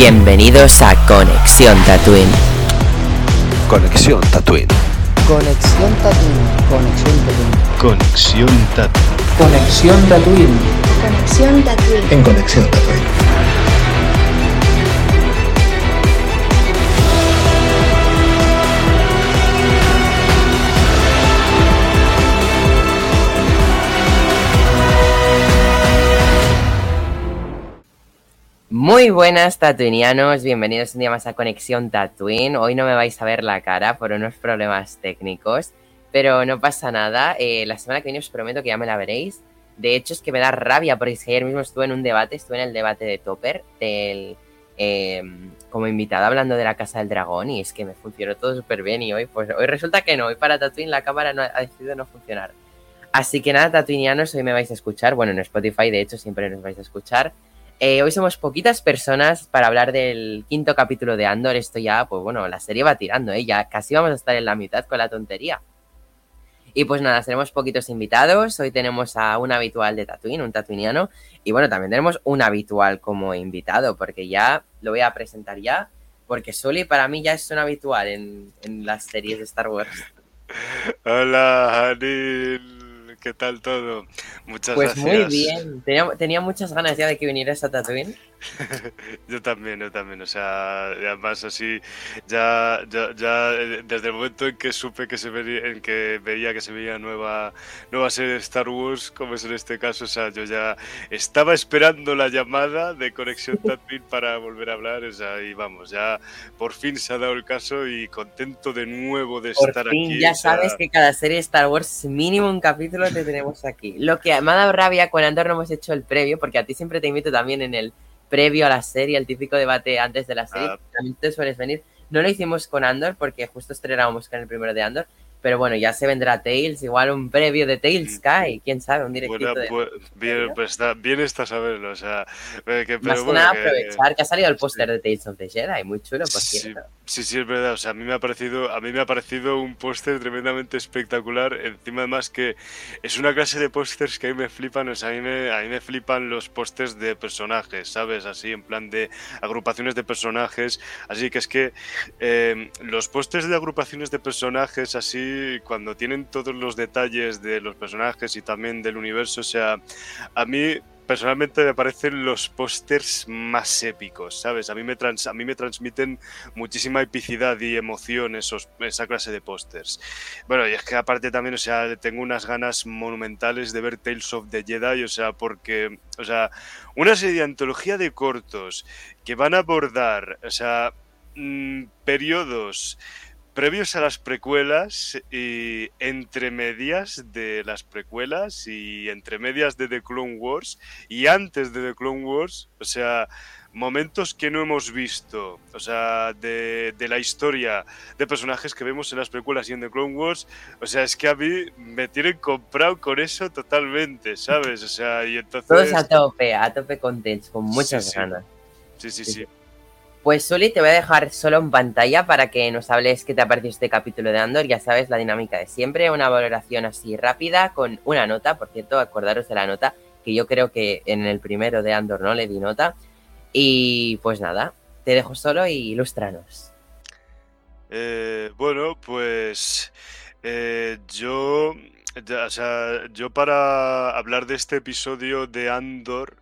Bienvenidos a Conexión Tatooine. Conexión Tatooine. Conexión Tatooine. Conexión Tatooine. Conexión Tatooine. Conexión Tatooine. En Conexión Tatooine. Muy buenas tatuinianos, bienvenidos un día más a Conexión Tatooine. Hoy no me vais a ver la cara por unos problemas técnicos, pero no pasa nada. Eh, la semana que viene os prometo que ya me la veréis. De hecho es que me da rabia porque es que ayer mismo estuve en un debate, estuve en el debate de Topper, eh, como invitado hablando de la Casa del Dragón y es que me funcionó todo súper bien y hoy pues hoy resulta que no, hoy para Tatooine la cámara no, ha decidido no funcionar. Así que nada, tatuinianos, hoy me vais a escuchar, bueno, en Spotify de hecho siempre nos vais a escuchar. Eh, hoy somos poquitas personas para hablar del quinto capítulo de Andor. Esto ya, pues bueno, la serie va tirando, ¿eh? Ya casi vamos a estar en la mitad con la tontería. Y pues nada, tenemos poquitos invitados. Hoy tenemos a un habitual de Tatooine, un tatuiniano. Y bueno, también tenemos un habitual como invitado, porque ya lo voy a presentar ya. Porque Sully para mí ya es un habitual en, en las series de Star Wars. Hola, Anil. ¿Qué tal todo? Muchas Pues gracias. muy bien. Tenía, tenía muchas ganas ya de que vinieras a Tatooine. yo también, yo también. O sea, además así, ya, ya, ya eh, desde el momento en que supe que se veía, en que veía que se veía nueva, nueva serie de Star Wars, como es en este caso, o sea, yo ya estaba esperando la llamada de Conexión Tatooine para volver a hablar, o sea, y vamos, ya por fin se ha dado el caso y contento de nuevo de Por estar fin, aquí. ya o sea, sabes que cada serie de Star Wars mínimo un capítulo te tenemos aquí. Lo que me ha dado rabia con Andor no hemos hecho el previo, porque a ti siempre te invito también en el previo a la serie, el típico debate antes de la serie. Ah. También te sueles venir. No lo hicimos con Andor porque justo estrenábamos con el primero de Andor. Pero bueno, ya se vendrá Tales, igual un previo de Tales Mm. cae, quién sabe, un directito Buena, de... bu- bien, pues está, bien está saberlo, o sea, eh, que, Más pero que bueno, nada que- aprovechar que ha salido el póster de Tales of the Jedi, muy chulo, por Sí, cierto. sí, sí, es verdad. O sea, a mí me ha parecido, a mí me ha parecido un póster tremendamente espectacular. Encima, además, que es una clase de pósters que a mí me flipan. O sea, a mí me, a mí me flipan los pósters de personajes, ¿sabes? Así, en plan de agrupaciones de personajes. Así que es que eh, los pósters de agrupaciones de personajes, así, cuando tienen todos los detalles de los personajes y también del universo, o sea, a mí personalmente me parecen los pósters más épicos, ¿sabes? A mí me, trans- a mí me transmiten muchísima epicidad y emoción esos, esa clase de pósters. Bueno, y es que aparte también, o sea, tengo unas ganas monumentales de ver Tales of the Jedi, o sea, porque, o sea, una serie de antología de cortos que van a abordar, o sea, mm, periodos previos a las precuelas y entre medias de las precuelas y entre medias de The Clone Wars y antes de The Clone Wars, o sea, momentos que no hemos visto, o sea, de, de la historia de personajes que vemos en las precuelas y en The Clone Wars, o sea, es que a mí me tienen comprado con eso totalmente, ¿sabes? O sea, y entonces... Todos a tope, a tope con Tales, con muchas Sí, sí. ganas. Sí, sí, sí. Pues Soli, te voy a dejar solo en pantalla para que nos hables qué te ha parecido este capítulo de Andor. Ya sabes la dinámica de siempre, una valoración así rápida con una nota. Por cierto, acordaros de la nota, que yo creo que en el primero de Andor no le di nota. Y pues nada, te dejo solo y ilústranos. Eh, bueno, pues eh, yo, o sea, yo para hablar de este episodio de Andor,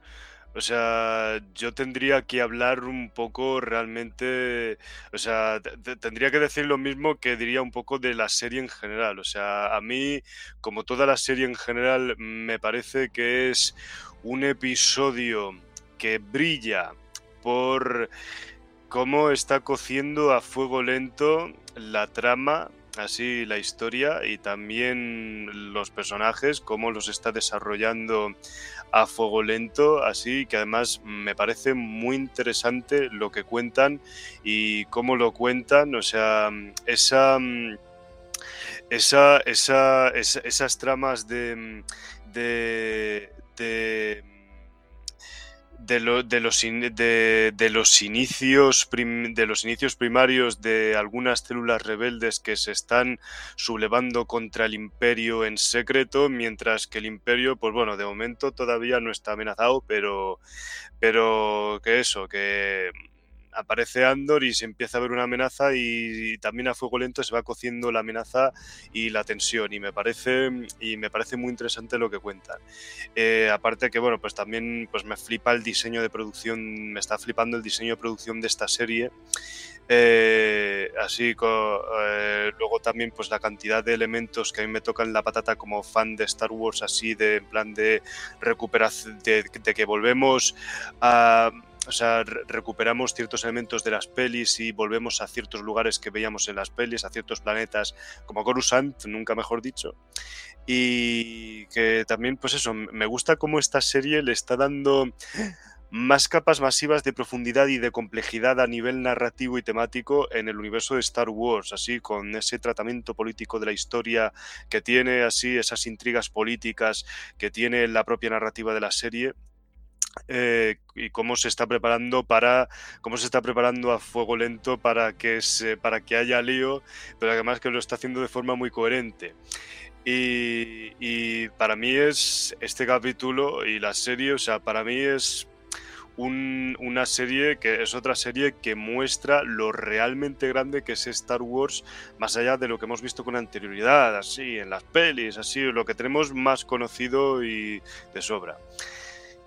o sea, yo tendría que hablar un poco realmente, o sea, te- te- tendría que decir lo mismo que diría un poco de la serie en general. O sea, a mí, como toda la serie en general, me parece que es un episodio que brilla por cómo está cociendo a fuego lento la trama, así la historia y también los personajes, cómo los está desarrollando a fuego lento, así que además me parece muy interesante lo que cuentan y cómo lo cuentan, o sea, esa... Esa, esa, esa- esas tramas de, de, de los, in- de, los inicios de los inicios primarios de algunas células rebeldes que se están sublevando contra el imperio en secreto, mientras que el imperio, pues bueno, de momento todavía no está amenazado, pero, pero que eso, que aparece Andor y se empieza a ver una amenaza y, también a fuego lento se va cociendo la amenaza y la tensión y me parece y me parece muy interesante lo que cuentan. Eh, aparte que bueno, pues también pues me flipa el diseño de producción, me está flipando el diseño de producción de esta serie. Eh, así, eh, luego también pues la cantidad de elementos que a mí me tocan la patata como fan de Star Wars, así de en plan de recuperación, de, que volvemos a... O sea, recuperamos ciertos elementos de las pelis y volvemos a ciertos lugares que veíamos en las pelis, a ciertos planetas, como Coruscant, nunca mejor dicho. Y que también, pues eso, me gusta cómo esta serie le está dando más capas masivas de profundidad y de complejidad a nivel narrativo y temático en el universo de Star Wars, así con ese tratamiento político de la historia que tiene, así esas intrigas políticas que tiene la propia narrativa de la serie. Eh, y cómo se está preparando para cómo se está preparando a fuego lento para que para que haya lío pero además que lo está haciendo de forma muy coherente y, para mí es este capítulo y la serie, o sea, para mí es una serie que es otra serie que muestra lo realmente grande que es Star Wars, más allá de lo que hemos visto con anterioridad, así, en las pelis, así, lo que tenemos más conocido y de sobra.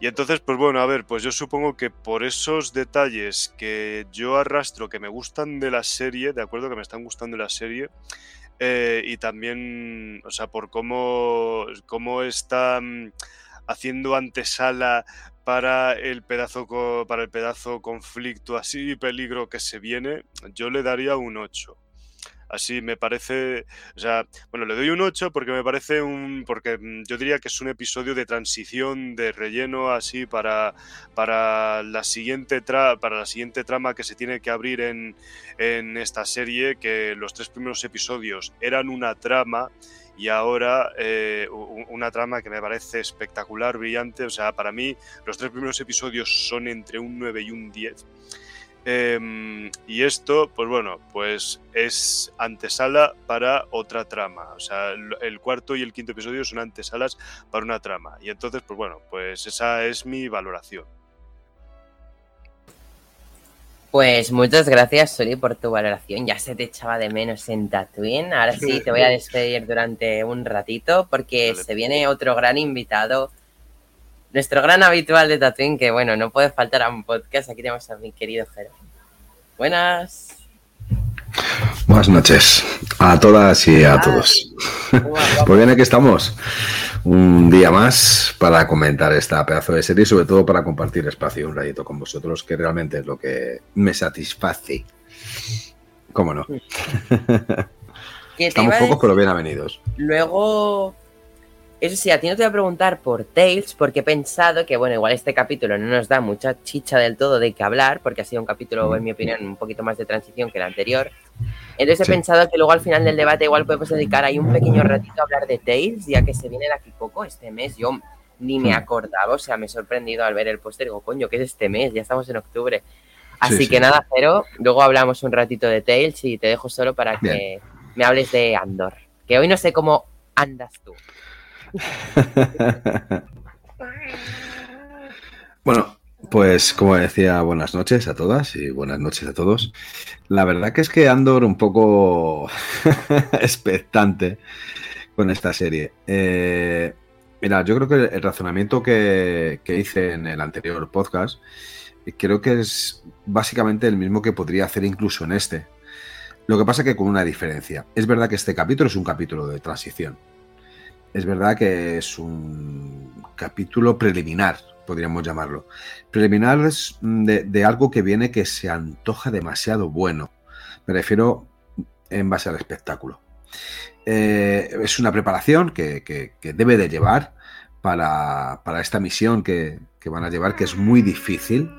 Y entonces, pues bueno, a ver, pues yo supongo que por esos detalles que yo arrastro, que me gustan de la serie, de acuerdo, que me están gustando de la serie, eh, y también, o sea, por cómo, cómo está haciendo antesala para el pedazo para el pedazo conflicto así peligro que se viene, yo le daría un 8. Así me parece, o sea, bueno, le doy un 8 porque me parece un porque mm, yo diría que es un episodio de transición, de relleno así para para la siguiente para la siguiente trama que se tiene que abrir en en esta serie que los tres primeros episodios eran una trama y ahora eh, una trama que me parece espectacular, brillante. O sea, para mí los tres primeros episodios son entre un 9 y un 10. Em, y esto, pues bueno, pues es antesala para otra trama. O sea, el cuarto y el quinto episodio son antesalas para una trama. Y entonces, pues bueno, pues esa es mi valoración. Pues muchas gracias, Soli, por tu valoración. Ya se te echaba de menos en Tatooine. Ahora sí te voy a despedir durante un ratito porque se viene otro gran invitado. Nuestro gran habitual de Tatooine, que bueno, no puede faltar a un podcast. Aquí tenemos a mi querido Jero. Buenas. Buenas noches a todas y a todos. Pues bien, aquí estamos un día más para comentar esta pedazo de serie y sobre todo para compartir espacio un ratito con vosotros, que realmente es lo que me satisface. ¿Cómo no? Estamos pocos, pero bien avenidos. Luego, eso sí, a ti no te voy a preguntar por Tales, porque he pensado que, bueno, igual este capítulo no nos da mucha chicha del todo de qué hablar, porque ha sido un capítulo, en mi opinión, un poquito más de transición que el anterior. Entonces he pensado que luego al final del debate igual podemos dedicar ahí un pequeño ratito a hablar de Tales, ya que se viene de aquí poco este mes. Yo ni me acordaba, o sea, me he sorprendido al ver el póster. Digo, coño, ¿qué es este mes? Ya estamos en octubre. Así que nada, pero luego hablamos un ratito de Tales y te dejo solo para que me hables de Andor. Que hoy no sé cómo andas tú. bueno, pues como decía, buenas noches a todas y buenas noches a todos. La verdad que es que Andor un poco expectante con esta serie. Eh, mira, yo creo que el razonamiento que, hice en el anterior podcast creo que es básicamente el mismo que podría hacer incluso en este. Lo que pasa que con una diferencia. Es verdad que este capítulo es un capítulo de transición. Es verdad que es un capítulo preliminar podríamos llamarlo. Preliminares de, de algo que viene que se antoja demasiado bueno. Me refiero en base al espectáculo. Eh, es una preparación que, debe de llevar para, esta misión que, van a llevar, que es muy difícil,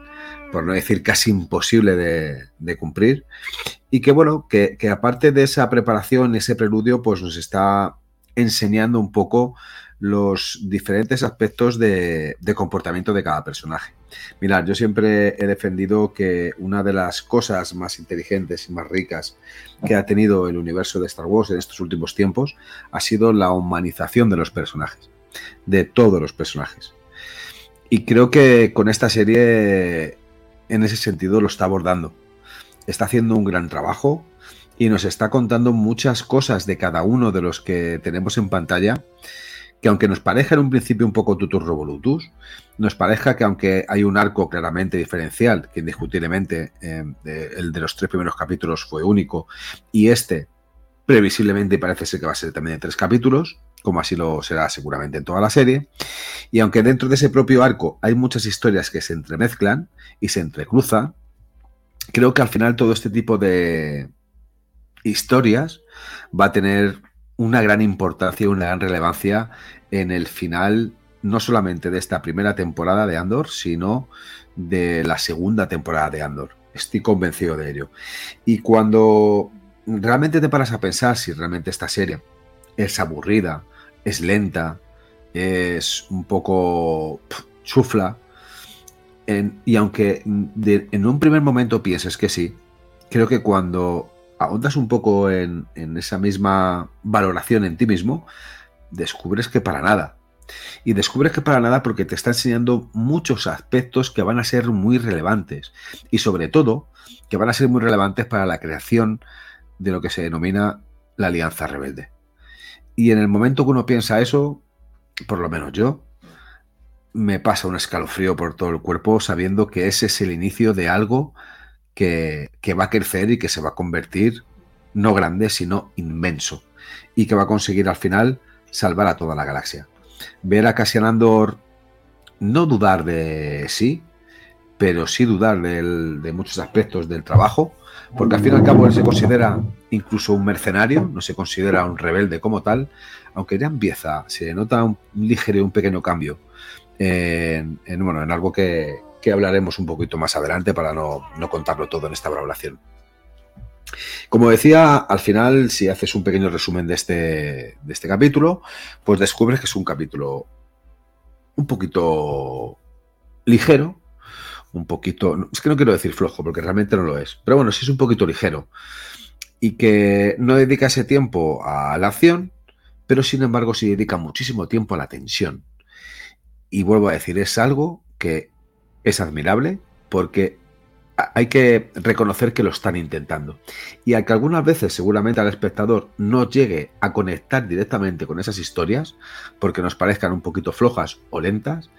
por no decir casi imposible de, cumplir. Y que bueno, que, aparte de esa preparación, ese preludio, pues nos está enseñando un poco los diferentes aspectos de, comportamiento de cada personaje. Mirad, yo siempre he defendido que una de las cosas más inteligentes y más ricas que ha tenido el universo de Star Wars en estos últimos tiempos ha sido la humanización de los personajes, de todos los personajes. Y creo que con esta serie, en ese sentido, lo está abordando. está haciendo un gran trabajo y nos está contando muchas cosas de cada uno de los que tenemos en pantalla que aunque nos parezca en un principio un poco tutus revolutus, nos parezca que aunque hay un arco claramente diferencial, que indiscutiblemente eh, el de los tres primeros capítulos fue único, y este previsiblemente parece ser que va a ser también de tres capítulos, como así lo será seguramente en toda la serie, y aunque dentro de ese propio arco hay muchas historias que se entremezclan y se entrecruzan, creo que al final todo este tipo de historias va a tener una gran importancia y una gran relevancia en el final, no solamente de esta primera temporada de Andor, sino de la segunda temporada de Andor. Estoy convencido de ello. Y cuando realmente te paras a pensar si realmente esta serie es aburrida, es lenta, es un poco chufla, y aunque en un primer momento pienses que sí, creo que cuando ahondas un poco en, en esa misma valoración en ti mismo, descubres que para nada. Y descubres que para nada porque te está enseñando muchos aspectos que van a ser muy relevantes. Y sobre todo, que van a ser muy relevantes para la creación de lo que se denomina la Alianza Rebelde. Y en el momento que uno piensa eso, por lo menos yo, me pasa un escalofrío por todo el cuerpo sabiendo que ese es el inicio de algo que, va a crecer y que se va a convertir no grande, sino inmenso. Y que va a conseguir al final salvar a toda la galaxia. Ver a Cassian Andor no dudar de sí, pero sí dudar de muchos aspectos del trabajo, porque al fin y al cabo él se considera incluso un mercenario, no se considera un rebelde como tal, aunque ya empieza, se nota un ligero un pequeño cambio en, en, bueno, en algo que, que hablaremos un poquito más adelante para no, no contarlo todo en esta valoración. Como decía, al final, si haces un pequeño resumen de este, de este capítulo, pues descubres que es un capítulo un poquito ligero, un poquito, es que no quiero decir flojo, porque realmente no lo es, pero bueno, sí es un poquito ligero y que no dedica ese tiempo a la acción, pero sin embargo sí dedica muchísimo tiempo a la tensión. Y vuelvo a decir, es algo que es admirable porque hay que reconocer que lo están intentando. Y a que algunas veces seguramente al espectador no llegue a conectar directamente con esas historias, porque nos parezcan un poquito flojas o lentas,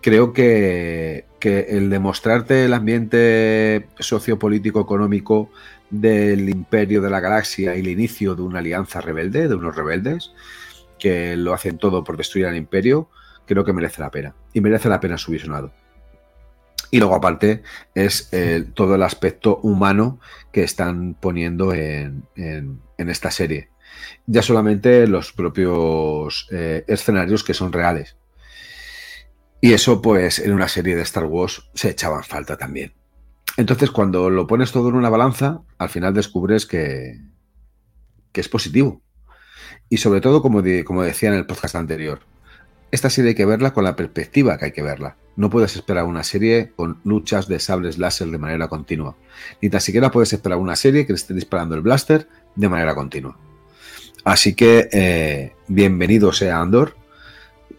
creo que, que el demostrarte el ambiente sociopolítico económico del imperio de la galaxia y el inicio de una alianza rebelde, de unos rebeldes, que lo hacen todo por destruir al imperio, creo que merece la pena. Y merece la pena su visionado. Y luego, aparte, es eh, todo el aspecto humano que están poniendo en, esta serie. Ya solamente los propios eh, escenarios que son reales. Y eso, pues, en una serie de Star Wars se echaban falta también. Entonces, cuando lo pones todo en una balanza, al final descubres que, es positivo. Y sobre todo, como, como decía en el podcast anterior, esta serie hay que verla con la perspectiva que hay que verla. No puedes esperar una serie con luchas de sables láser de manera continua. Ni tan siquiera puedes esperar una serie que le esté disparando el blaster de manera continua. Así que eh, bienvenido sea Andor.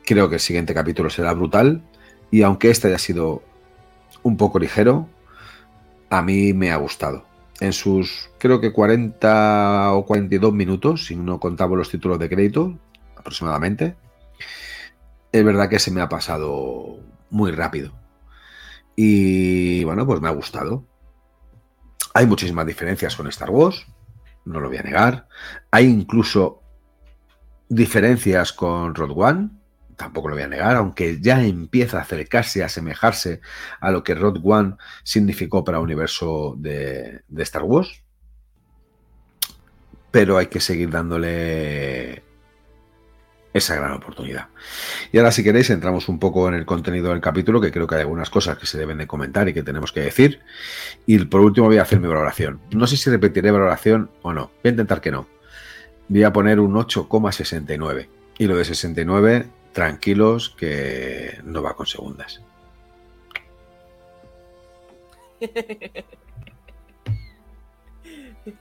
Creo que el siguiente capítulo será brutal. Y aunque este haya sido un poco ligero, a mí me ha gustado. En sus, creo que 40 o 42 minutos, si no contamos los títulos de crédito, aproximadamente, es verdad que se me ha pasado muy rápido. Y bueno, pues me ha gustado. Hay muchísimas diferencias con Star Wars, no lo voy a negar. Hay incluso diferencias con Road One, tampoco lo voy a negar, aunque ya empieza a acercarse, a asemejarse a lo que Road One significó para el universo de, de Star Wars. Pero hay que seguir dándole esa gran oportunidad. Y ahora, si queréis, entramos un poco en el contenido del capítulo, que creo que hay algunas cosas que se deben de comentar y que tenemos que decir. Y por último voy a hacer mi valoración. No sé si repetiré valoración o no. Voy a intentar que no. Voy a poner un 8,69. Y lo de 69, tranquilos, que no va con segundas.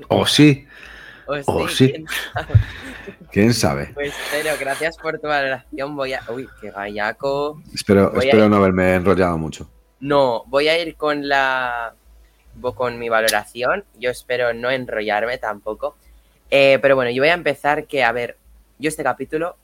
O sí, O Oh, sí. quién sabe. quién sabe. Pues, pero gracias por tu valoración. Voy a. Uy, qué gallaco. Espero, Voy espero ir- no haberme enrollado mucho. No, voy a ir con la con mi valoración. Yo espero no enrollarme tampoco. Eh, pero bueno, yo voy a empezar que, a ver, yo este capítulo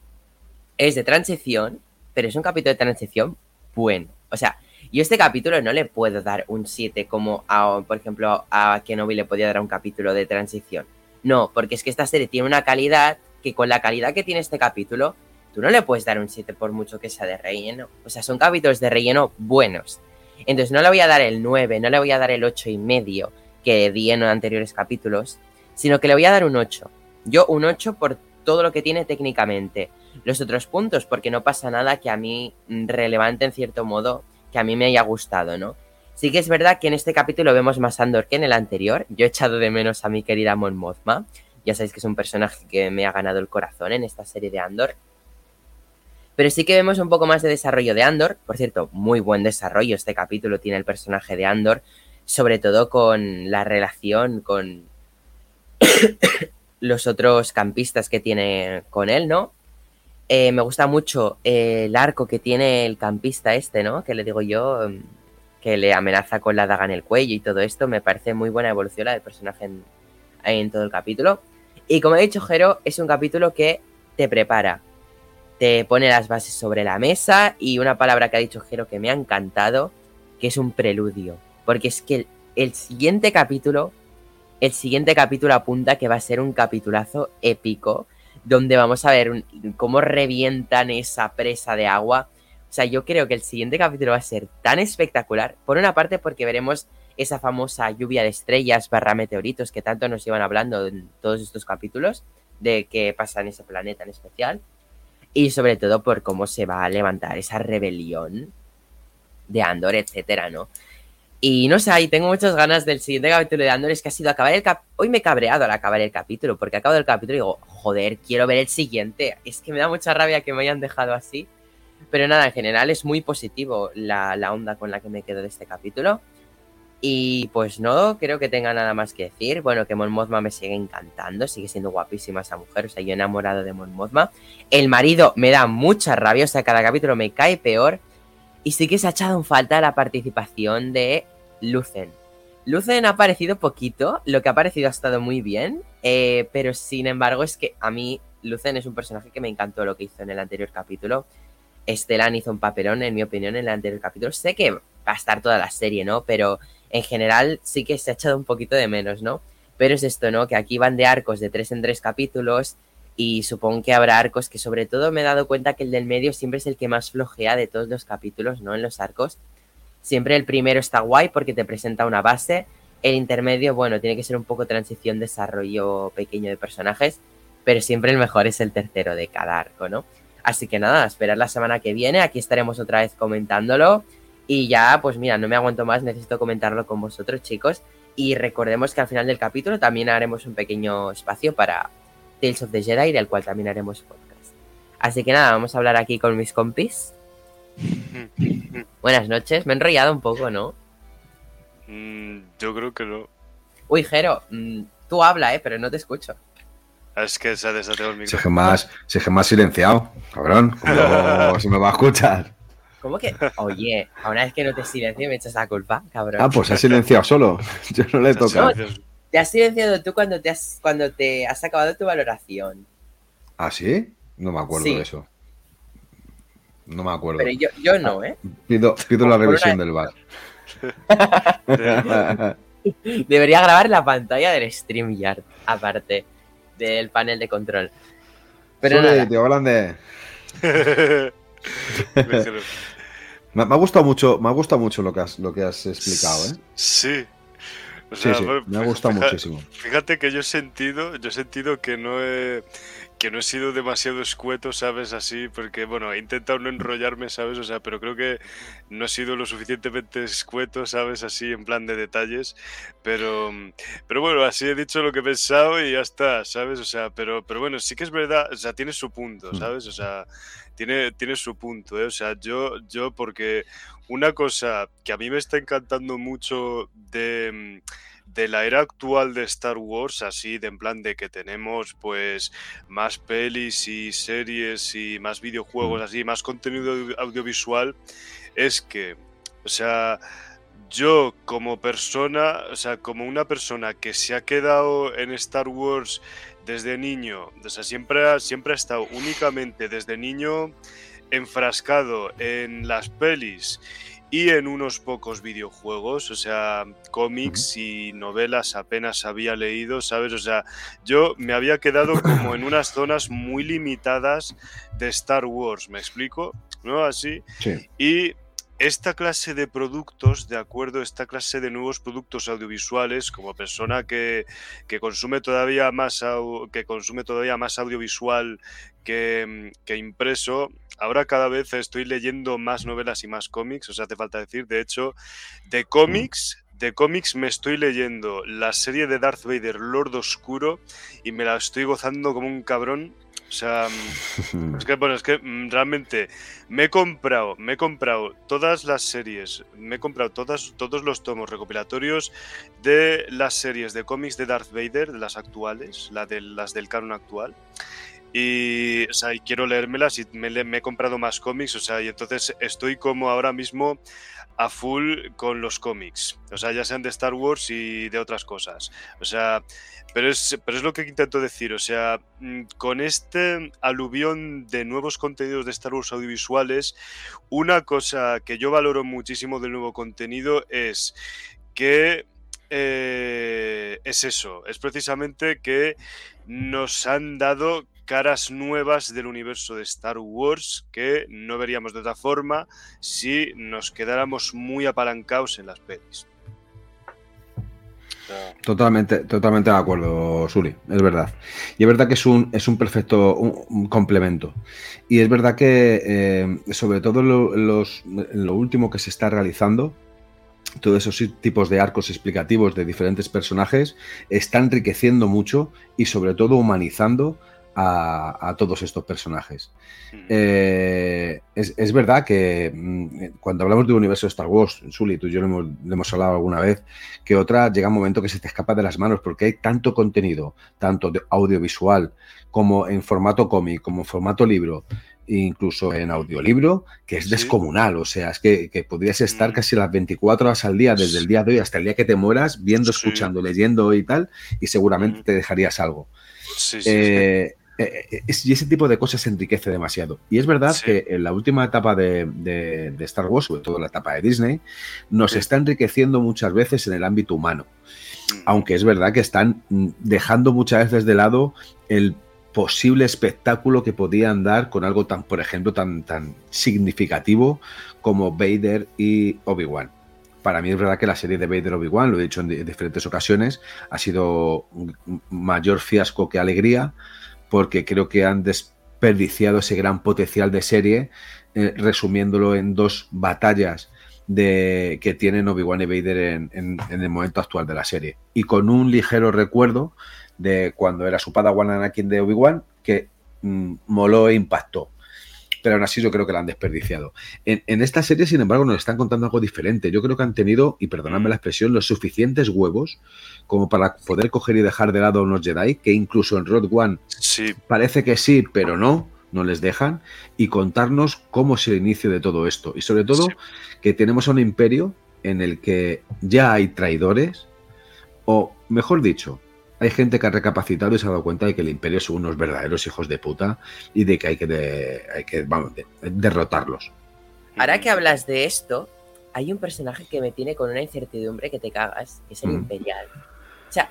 es de transición, pero es un capítulo de transición bueno. O sea, yo este capítulo no le puedo dar un 7 como, a, por ejemplo, a Kenobi le podía dar un capítulo de transición. No, porque es que esta serie tiene una calidad que con la calidad que tiene este capítulo, tú no le puedes dar un 7 por mucho que sea de relleno. O sea, son capítulos de relleno buenos. Entonces no le voy a dar el 9, no le voy a dar el 8 y medio que di en anteriores capítulos, sino que le voy a dar un 8. Yo un 8 por todo lo que tiene técnicamente. Los otros puntos, porque no pasa nada que a mí mm, relevante en cierto modo, que a mí me haya gustado, ¿no? Sí que es verdad que en este capítulo vemos más Andor que en el anterior. Yo he echado de menos a mi querida Mon Mothma. Ya sabéis que es un personaje que me ha ganado el corazón en esta serie de Andor. Pero sí que vemos un poco más de desarrollo de Andor. Por cierto, muy buen desarrollo este capítulo tiene el personaje de Andor. Sobre todo con la relación con los otros campistas que tiene con él, ¿no? Eh, me gusta mucho el arco que tiene el campista este, ¿no? Que le digo yo, mm, que le amenaza con la daga en el cuello y todo esto. Me parece muy buena evolución la del personaje en, todo el capítulo. Y como he dicho, Jero, es un capítulo que te prepara te pone las bases sobre la mesa y una palabra que ha dicho Jero que me ha encantado, que es un preludio. Porque es que el, siguiente capítulo, el siguiente capítulo apunta que va a ser un capitulazo épico, donde vamos a ver cómo revientan esa presa de agua. O sea, yo creo que el siguiente capítulo va a ser tan espectacular, por una parte porque veremos esa famosa lluvia de estrellas barra meteoritos que tanto nos iban hablando en todos estos capítulos, de qué pasa en ese planeta en especial y sobre todo por cómo se va a levantar esa rebelión de Andor, etcétera, ¿no? Y no sé, ahí tengo muchas ganas del siguiente capítulo de Andor, es que ha sido acabar el cap Hoy me he cabreado al acabar el capítulo, porque acabo el capítulo y digo, joder, quiero ver el siguiente. Es que me da mucha rabia que me hayan dejado así. Pero nada, en general es muy positivo la, la onda con la que me quedo de este capítulo. Y pues no creo que tenga nada más que decir. Bueno, que Mon Mothma me sigue encantando, sigue siendo guapísima esa mujer, o sea, yo enamorado de Mon Mothma. El marido me da mucha rabia, o sea, cada capítulo me cae peor. Y sí que se ha echado en falta la participación de Lucen. Lucen ha aparecido poquito, lo que ha aparecido ha estado muy bien, eh, pero sin embargo es que a mí Lucen es un personaje que me encantó lo que hizo en el anterior capítulo. Estelan hizo un papelón, en mi opinión, en el anterior capítulo. Sé que va a estar toda la serie, ¿no? Pero en general sí que se ha echado un poquito de menos, ¿no? Pero es esto, ¿no? Que aquí van de arcos de tres en tres capítulos y supongo que habrá arcos que sobre todo me he dado cuenta que el del medio siempre es el que más flojea de todos los capítulos, ¿no? En los arcos. Siempre el primero está guay porque te presenta una base. El intermedio, bueno, tiene que ser un poco transición, desarrollo pequeño de personajes, pero siempre el mejor es el tercero de cada arco, ¿no? Así que nada, esperar la semana que viene, aquí estaremos otra vez comentándolo. Y ya, pues mira, no me aguanto más, necesito comentarlo con vosotros, chicos. Y recordemos que al final del capítulo también haremos un pequeño espacio para Tales of the Jedi, del cual también haremos podcast. Así que nada, vamos a hablar aquí con mis compis. Buenas noches, me he enrollado un poco, ¿no? Mm, yo creo que no. Uy, Jero, mm, tú habla, ¿eh? Pero no te escucho. Es que se ha desatado el Se micrófono. más, se más silenciado, cabrón. ¿Cómo se me va a escuchar? ¿Cómo que? Oye, ahora es que no te silencio y me echas la culpa, cabrón. Ah, pues se ha silenciado solo. Yo no le he tocado. Te has silenciado tú cuando te has, cuando te has acabado tu valoración. ¿Ah, sí? No me acuerdo Sí. de eso. No me acuerdo. Pero yo, yo no, ¿eh? Pido, pido la revisión una- del bar. Debería grabar la pantalla del StreamYard, aparte del panel de control. Pero Sole, nada, te hablan de. Déjalo. Me, me ha gustado mucho, me ha gustado mucho lo que has, lo que has explicado, ¿eh? Sí. O sea, sí, me ha gustado muchísimo. Fíjate que yo he sentido, yo he sentido que no he, que no he sido demasiado escueto, ¿sabes? Así, porque, bueno, he intentado no enrollarme, ¿sabes? O sea, pero creo que no he sido lo suficientemente escueto, ¿sabes? Así, en plan de detalles. Pero, pero bueno, así he dicho lo que he pensado y ya está, ¿sabes? O sea, pero, pero bueno, sí que es verdad, o sea, tiene su punto, Mm. ¿sabes? O sea, tiene, tiene su punto, ¿eh? O sea, yo, yo porque una cosa que a mí me está encantando mucho de, de la era actual de Star Wars, así de en plan de que tenemos pues más pelis y series y más videojuegos, Mm. así, más contenido audio- audiovisual, es que, o sea, yo como persona, o sea, como una persona que se ha quedado en Star Wars desde niño, o sea, siempre ha, siempre ha estado únicamente desde niño enfrascado en las pelis y en unos pocos videojuegos, o sea, cómics y novelas apenas había leído, ¿sabes? O sea, yo me había quedado como en unas zonas muy limitadas de Star Wars, ¿me explico? ¿No? Así. Sí. Y esta clase de productos, de acuerdo, esta clase de nuevos productos audiovisuales, como persona que, que consume todavía más que consume todavía más audiovisual que, que impreso, ahora cada vez estoy leyendo más novelas y más cómics, o sea, hace falta decir, de hecho, de cómics, de cómics me estoy leyendo la serie de Darth Vader, Lord Oscuro, y me la estoy gozando como un cabrón. O sea, mm, es que, bueno, es que mm, realmente me he comprado, me he comprado todas las series, me he comprado todas, todos los tomos recopilatorios de las series de cómics de Darth Vader, de las actuales, la de, las del canon actual. Y, o sea, y quiero leérmelas y me, he comprado más cómics, o sea, y entonces estoy como ahora mismo a full con los cómics, o sea, ya sean de Star Wars y de otras cosas. O sea, pero es, pero es lo que intento decir, o sea, mm, con este aluvión de nuevos contenidos de Star Wars audiovisuales, una cosa que yo valoro muchísimo del nuevo contenido es que eh, es eso, es precisamente que nos han dado caras nuevas del universo de Star Wars que no veríamos de otra forma si nos quedáramos muy apalancados en las pelis. Totalmente, totalmente de acuerdo, Suli, es verdad. Y es verdad que es un, es un perfecto complemento. Y es verdad que, eh, sobre todo lo, lo último que se está realizando, todos esos tipos de arcos explicativos de diferentes personajes, está enriqueciendo mucho y sobre todo humanizando a, a todos estos personajes. mm, Eh, es, es verdad que mm, cuando hablamos del universo de Star Wars, Sully, tú y yo lo hemos, hemos hablado alguna vez, que otra llega un momento que se te escapa de las manos porque hay tanto contenido, tanto de audiovisual como en formato cómic, como en formato libro, incluso en audiolibro, que es descomunal. O sea, es que, que podrías estar Mm. casi las 24 horas al día, desde el día de hoy hasta el día que te mueras, viendo, escuchando, leyendo y tal, y seguramente te dejarías algo. sí, sí, sí. Eh, eh, es- y ese tipo de cosas enriquece demasiado. Y es verdad Sí. que en la última etapa de, de- de Star Wars, sobre todo la etapa de Disney, nos Sí. está enriqueciendo muchas veces en el ámbito humano. Mm, Aunque es verdad que están mm, dejando muchas veces de lado el posible espectáculo que podían dar con algo tan, por ejemplo, tan, tan significativo como Vader y Obi-Wan. Para mí es verdad que la serie de Vader Obi-Wan, lo he dicho en di- diferentes ocasiones, ha sido mayor fiasco que alegría, porque creo que han desperdiciado ese gran potencial de serie, eh, resumiéndolo en dos batallas de, que tienen Obi-Wan y Vader en, el momento actual de la serie. Y con un ligero recuerdo de cuando era su padawan Anakin de Obi-Wan, que mm, moló e impactó. Pero aún así yo creo que la han desperdiciado. En, en esta serie, sin embargo, nos están contando algo diferente. Yo creo que han tenido, y perdonadme la expresión, los suficientes huevos como para poder coger y dejar de lado a unos Jedi, que incluso en Road One Sí, parece que sí, pero no, no les dejan, y contarnos cómo es el inicio de todo esto. Y sobre todo, Sí. que tenemos a un imperio en el que ya hay traidores, o mejor dicho, hay gente que ha recapacitado y se ha dado cuenta de que el imperio son unos verdaderos hijos de puta y de que hay que, de- hay que vamos, de- derrotarlos. Ahora que hablas de esto, hay un personaje que me tiene con una incertidumbre que te cagas, que es el Mm. Imperial. O sea,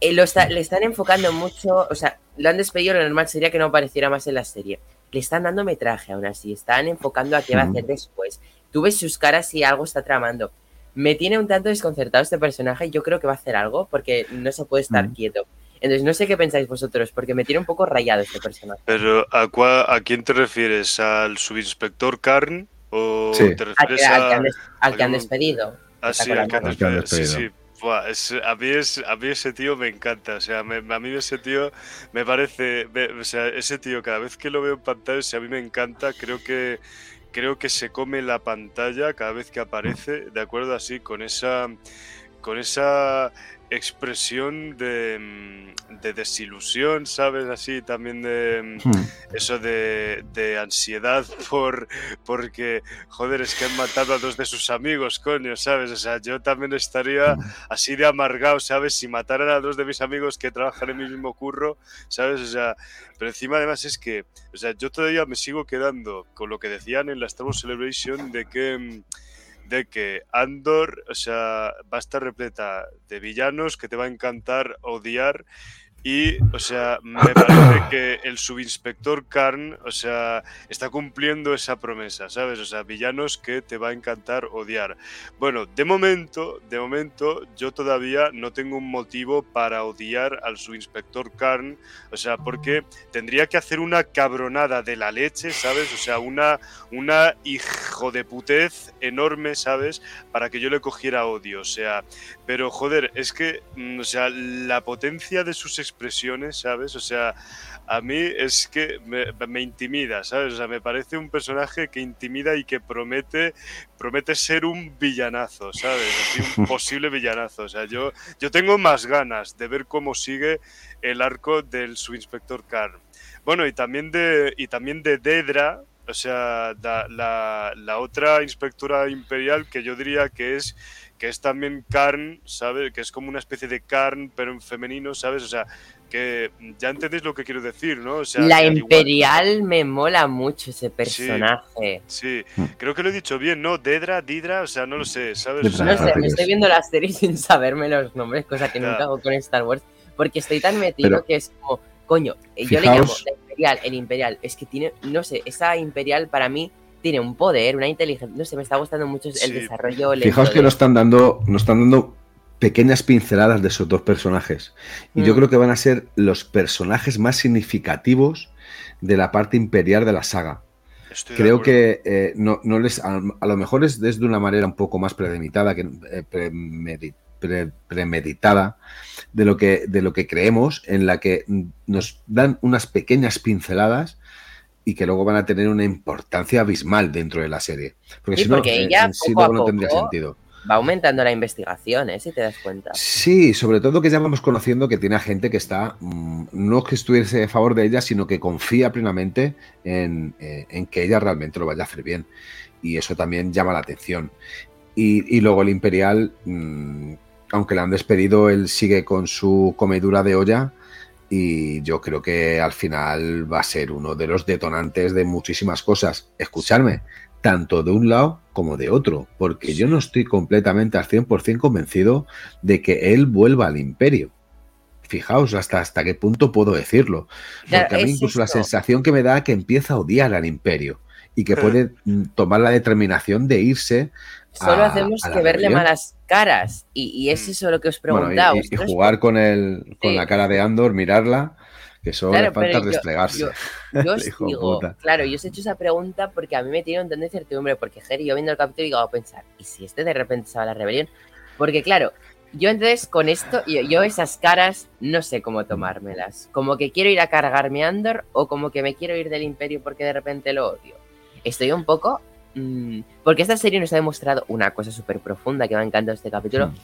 eh, lo está- le están enfocando mucho, o sea, lo han despedido, lo normal sería que no apareciera más en la serie. Le están dando metraje aún así, están enfocando a qué va a Mm. hacer después. Tú ves sus caras y algo está tramando. Me tiene un tanto desconcertado este personaje y yo creo que va a hacer algo porque no se puede estar Mm. quieto. Entonces, no sé qué pensáis vosotros, porque me tiene un poco rayado este personaje. pero ¿a, cua- ¿a quién te refieres? ¿Al subinspector Karn? ¿O Sí. te Al refieres que, al que a.? han, al que han despedido. Ah, sí, al que han que despedido. Sí, sí. Buah, es- a, mí es, a mí ese tío me encanta. O sea, me- a mí ese tío me parece. me- o sea, ese tío, cada vez que lo veo en pantalla, o sea, a mí me encanta. Creo que. Creo que se come la pantalla cada vez que aparece, de acuerdo así, con esa. Con esa expresión de, mm, de desilusión, ¿sabes? Así también de mm, Hmm. eso de, de ansiedad por porque, joder, es que han matado a dos de sus amigos, coño, ¿sabes? O sea, yo también estaría así de amargado, ¿sabes? Si mataran a dos de mis amigos que trabajan en mi mismo curro, ¿sabes? O sea, pero encima además es que, o sea, yo todavía me sigo quedando con lo que decían en la Star Wars Celebration de que mm, de que Andor, o sea, va a estar repleta de villanos que te va a encantar odiar y, o sea, me parece que el subinspector Karn, o sea, está cumpliendo esa promesa, ¿sabes? O sea, villanos que te va a encantar odiar. Bueno, de momento, de momento, yo todavía no tengo un motivo para odiar al subinspector Karn, o sea, porque tendría que hacer una cabronada de la leche, ¿sabes? O sea, una, una hijo de putez enorme, ¿sabes? Para que yo le cogiera odio, o sea, pero joder, es que, mm, o sea, la potencia de sus expresiones, ¿sabes? O sea, a mí es que me, me intimida, ¿sabes? O sea, me parece un personaje que intimida y que promete, promete ser un villanazo, ¿sabes? Así, un posible villanazo. O sea, yo, yo tengo más ganas de ver cómo sigue el arco del subinspector Karn. Bueno, y también de, y también de Dedra, o sea, da- la, la otra inspectora imperial que yo diría que es que es también Karn, ¿sabes? Que es como una especie de Karn, pero en femenino, ¿sabes? O sea, que ya entendéis lo que quiero decir, ¿no? O sea, La igual- Imperial me mola mucho ese personaje. Sí, Hmm. creo que lo he dicho bien, ¿no? Dedra, Didra, o sea, no lo sé, ¿sabes? O Dedra. sea, No sé, me estoy viendo la serie sin saberme los nombres, cosa que nunca hago con Star Wars, porque estoy tan metido Pero- que es como, coño, eh, yo le llamo la Imperial, el Imperial, es que tiene, no sé, esa Imperial para mí tiene un poder, una inteligencia, no sé, me está gustando mucho el Sí. desarrollo Fijaos que de- nos están dando, nos están dando pequeñas pinceladas de esos dos personajes. Y yo Mm. creo que van a ser los personajes más significativos de la parte imperial de la saga. estoy Creo que eh, no, no les, a, a lo mejor es desde una manera un poco más premeditada, que, eh, premedi- pre- premeditada de lo, que, de lo que creemos, en la que mm, nos dan unas pequeñas pinceladas y que luego van a tener una importancia abismal dentro de la serie. Porque Sí, si no, porque eh, ella, en sí luego no tendría sentido. va aumentando la investigación, ¿eh? Si te das cuenta. Sí, sobre todo que ya vamos conociendo que tiene a gente que está, mm, no que estuviese a favor de ella, sino que confía plenamente en, eh, en que ella realmente lo vaya a hacer bien. Y eso también llama la atención. Y, y luego el Imperial, mm, aunque le han despedido, él sigue con su comedura de olla. Y yo creo que al final va a ser uno de los detonantes de muchísimas cosas. Escucharme, tanto de un lado como de otro, porque yo no estoy completamente al 100% convencido de que él vuelva al imperio. Fijaos hasta, hasta qué punto puedo decirlo. Porque a mí incluso la sensación que me da que empieza a odiar al imperio y que puede mm, tomar la determinación de irse. Solo a- hacemos a que verle rebelión. malas caras. Y, y es eso lo que os Bueno, y- preguntaba. y, y ¿Vosotros jugar con el, con Sí. la cara de Andor, mirarla, que solo Claro, le falta yo- desplegarse. Yo, yo os digo, claro, yo os he hecho esa pregunta porque a mí me tiene un montón de incertidumbre, porque Jerry, yo viendo el capítulo digo, a pensar, ¿y si este de repente se va a la rebelión? Porque claro, yo entonces con esto, yo, yo esas caras no sé cómo tomármelas. Como que quiero ir a cargarme a Andor o como que me quiero ir del imperio porque de repente lo odio. Estoy un poco... mm, porque esta serie nos ha demostrado una cosa súper profunda que me ha encantado este capítulo, Mm.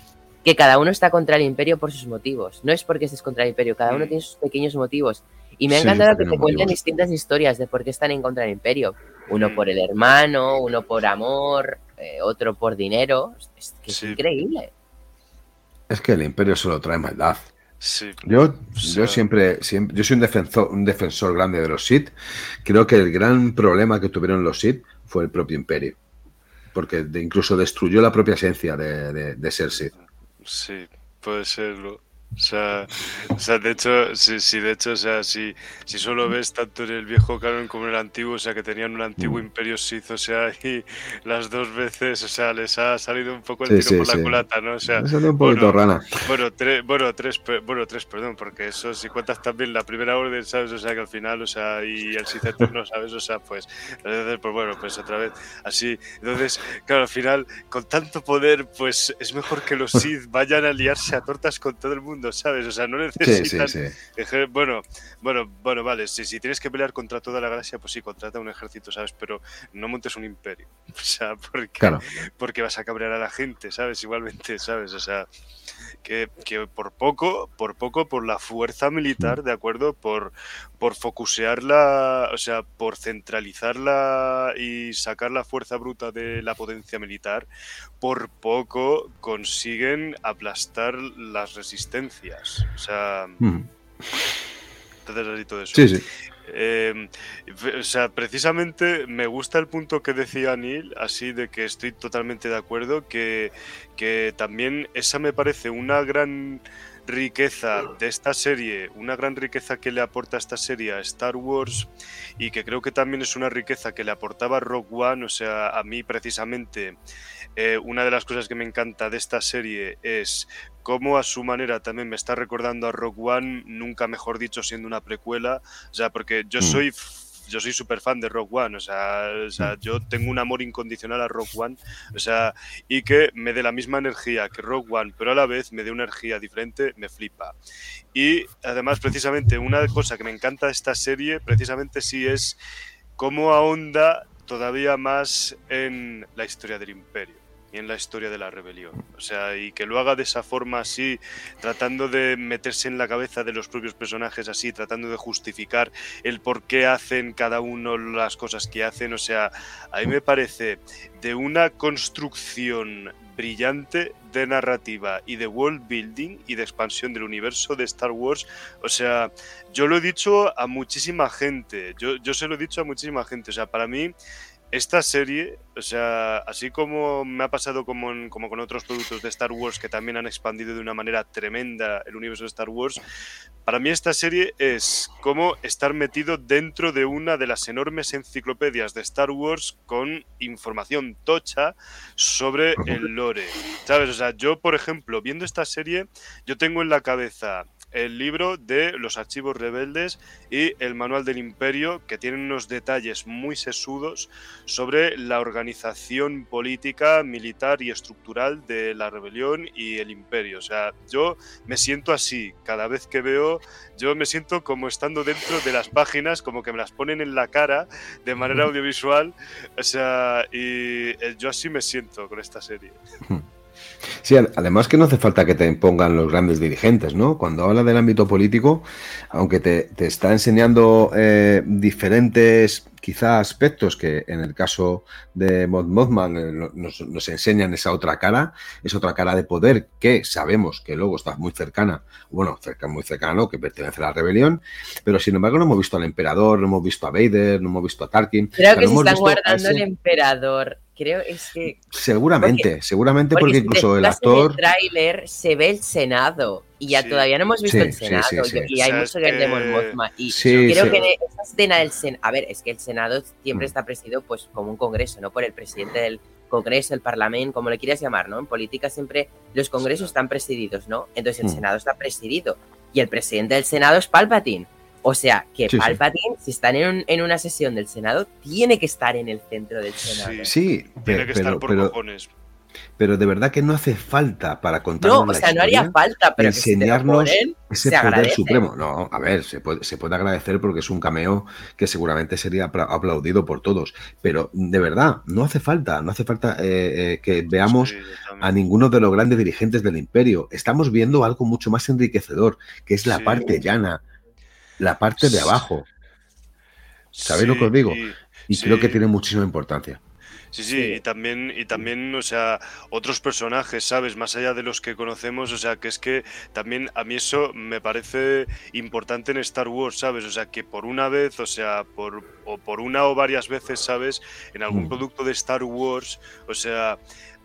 que cada uno está contra el imperio por sus motivos. No es porque estés contra el imperio, cada uno Mm. tiene sus pequeños motivos. Y me ha encantado que te pequeños cuenten motivos. distintas historias de por qué están en contra del imperio. Uno Mm. por el hermano, uno por amor, eh, otro por dinero. Es que es Sí. increíble. Es que el imperio solo trae maldad. Sí, Yo, sea- yo siempre, siempre, yo soy un defensor, un defensor grande de los Sith. Creo que el gran problema que tuvieron los Sith fue el propio imperio. Porque incluso destruyó la propia esencia de, de- de sí, puede serlo. O sea, o sea, de hecho, sí, sí, de hecho, o sea, si, si solo ves tanto en el viejo canon como en el antiguo, o sea, que tenían un antiguo Mm. imperio Sith, o sea, y las dos veces, o sea, les ha salido un poco el Sí, tiro por la culata, ¿no? O sea, un poquito bueno, rana. Bueno, tres, bueno, tres, bueno, tres, perdón, porque eso si cuentas también la primera orden, ¿sabes? O sea, que al final, o sea, y el Sith Eterno, ¿sabes? O sea, pues, entonces, pues bueno, pues otra vez, así. Entonces, claro, al final, con tanto poder, pues es mejor que los Sith vayan a liarse a tortas con todo el mundo, ¿sabes? O sea, no necesitan... sí, sí. ejer- Bueno, bueno, bueno, vale, si, si tienes que pelear contra toda la galaxia, pues sí, contrata un ejército, ¿sabes? Pero no montes un imperio. O sea, porque, Claro. porque vas a cabrear a la gente, ¿sabes? Igualmente, ¿sabes? O sea, que, que por poco, por poco, por la fuerza militar, ¿de acuerdo? Por, por focusearla, o sea, por centralizarla y sacar la fuerza bruta de la potencia militar, por poco consiguen aplastar las resistencias. O sea, Mm. entonces todo eso. Sí, sí. Eh, o sea, precisamente me gusta el punto que decía Neil, así de que estoy totalmente de acuerdo, que, que también esa me parece una gran riqueza de esta serie, una gran riqueza que le aporta esta serie a Star Wars y que creo que también es una riqueza que le aportaba Rogue One, o sea, a mí precisamente eh, una de las cosas que me encanta de esta serie es cómo a su manera también me está recordando a Rogue One, nunca mejor dicho siendo una precuela, o sea, porque yo Mm. soy yo soy súper fan de Rogue One, o sea, o sea, Mm. yo tengo un amor incondicional a Rogue One, o sea, y que me dé la misma energía que Rogue One, pero a la vez me dé una energía diferente, me flipa. Y además, precisamente, una cosa que me encanta de esta serie, precisamente sí es cómo ahonda todavía más en la historia del imperio en la historia de la rebelión. O sea, y que lo haga de esa forma así, tratando de meterse en la cabeza de los propios personajes así, tratando de justificar el por qué hacen cada uno las cosas que hacen. O sea, a mí me parece de una construcción brillante de narrativa y de world building y de expansión del universo de Star Wars. O sea, yo lo he dicho a muchísima gente, yo, yo se lo he dicho a muchísima gente. O sea, para mí esta serie, o sea, así como me ha pasado como, como con otros productos de Star Wars que también han expandido de una manera tremenda el universo de Star Wars, para mí esta serie es como estar metido dentro de una de las enormes enciclopedias de Star Wars con información tocha sobre el lore. ¿Sabes? O sea, yo, por ejemplo, viendo esta serie, yo tengo en la cabeza el libro de los archivos rebeldes y el manual del imperio que tienen unos detalles muy sesudos sobre la organización política, militar y estructural de la rebelión y el imperio. O sea, yo me siento así cada vez que veo, yo me siento como estando dentro de las páginas, como que me las ponen en la cara de manera audiovisual. O sea, y eh, yo así me siento con esta serie. Sí, ad- además que no hace falta que te impongan los grandes dirigentes, ¿no? Cuando habla del ámbito político, aunque te, te está enseñando eh, diferentes, quizá aspectos que en el caso de Mod Mothman eh, no- nos, nos enseñan esa otra cara, es otra cara de poder que sabemos que luego está muy cercana, bueno, cerca, muy cercana, ¿no? que pertenece a la rebelión, pero sin embargo no hemos visto al emperador, no hemos visto a Vader, no hemos visto a Tarkin. Creo o sea, que no se están guardando el emperador. Creo es que. Seguramente, seguramente porque, incluso el actor... En el tráiler se ve el Senado. Y ya Sí. todavía no hemos visto Sí, el Senado. sí, sí. Y hay mucho que ver de Mon que- Mothma. Y Sí, creo sí. que en esa escena del Senado. A ver, es que el Senado siempre Mm. está presidido pues como un congreso, ¿no? Por el presidente del Congreso, el Parlamento, como le quieras llamar, ¿no? En política siempre los congresos están presididos, ¿no? Entonces el Mm. Senado está presidido. Y el presidente del Senado es Palpatine. O sea, que Sí, sí. Palpatine, si están en, un- en una sesión del Senado, tiene que estar en el centro del Senado. Sí, Tiene pero, que estar pero, por pero, cojones. pero de verdad que no hace falta para contarnos No, o la sea, no haría falta, pero que si te lo enseñarnos ponen, ese se poder agradece. supremo. No, a ver, se puede, se puede agradecer porque es un cameo que seguramente sería apla- aplaudido por todos. Pero de verdad, no hace falta, no hace falta eh, eh, que veamos Sí, a ninguno de los grandes dirigentes del imperio. Estamos viendo algo mucho más enriquecedor, que es la Sí. parte llana, la parte de abajo. ¿Sabéis lo que os digo? Y sí. creo que tiene muchísima importancia. Sí, Sí. sí, y también, y también, o sea, otros personajes, ¿sabes? Más allá de los que conocemos, o sea, que es que también a mí eso me parece importante en Star Wars, ¿sabes? O sea, que por una vez, o sea, por, o por una o varias veces, ¿sabes? En algún Mm. producto de Star Wars, o sea,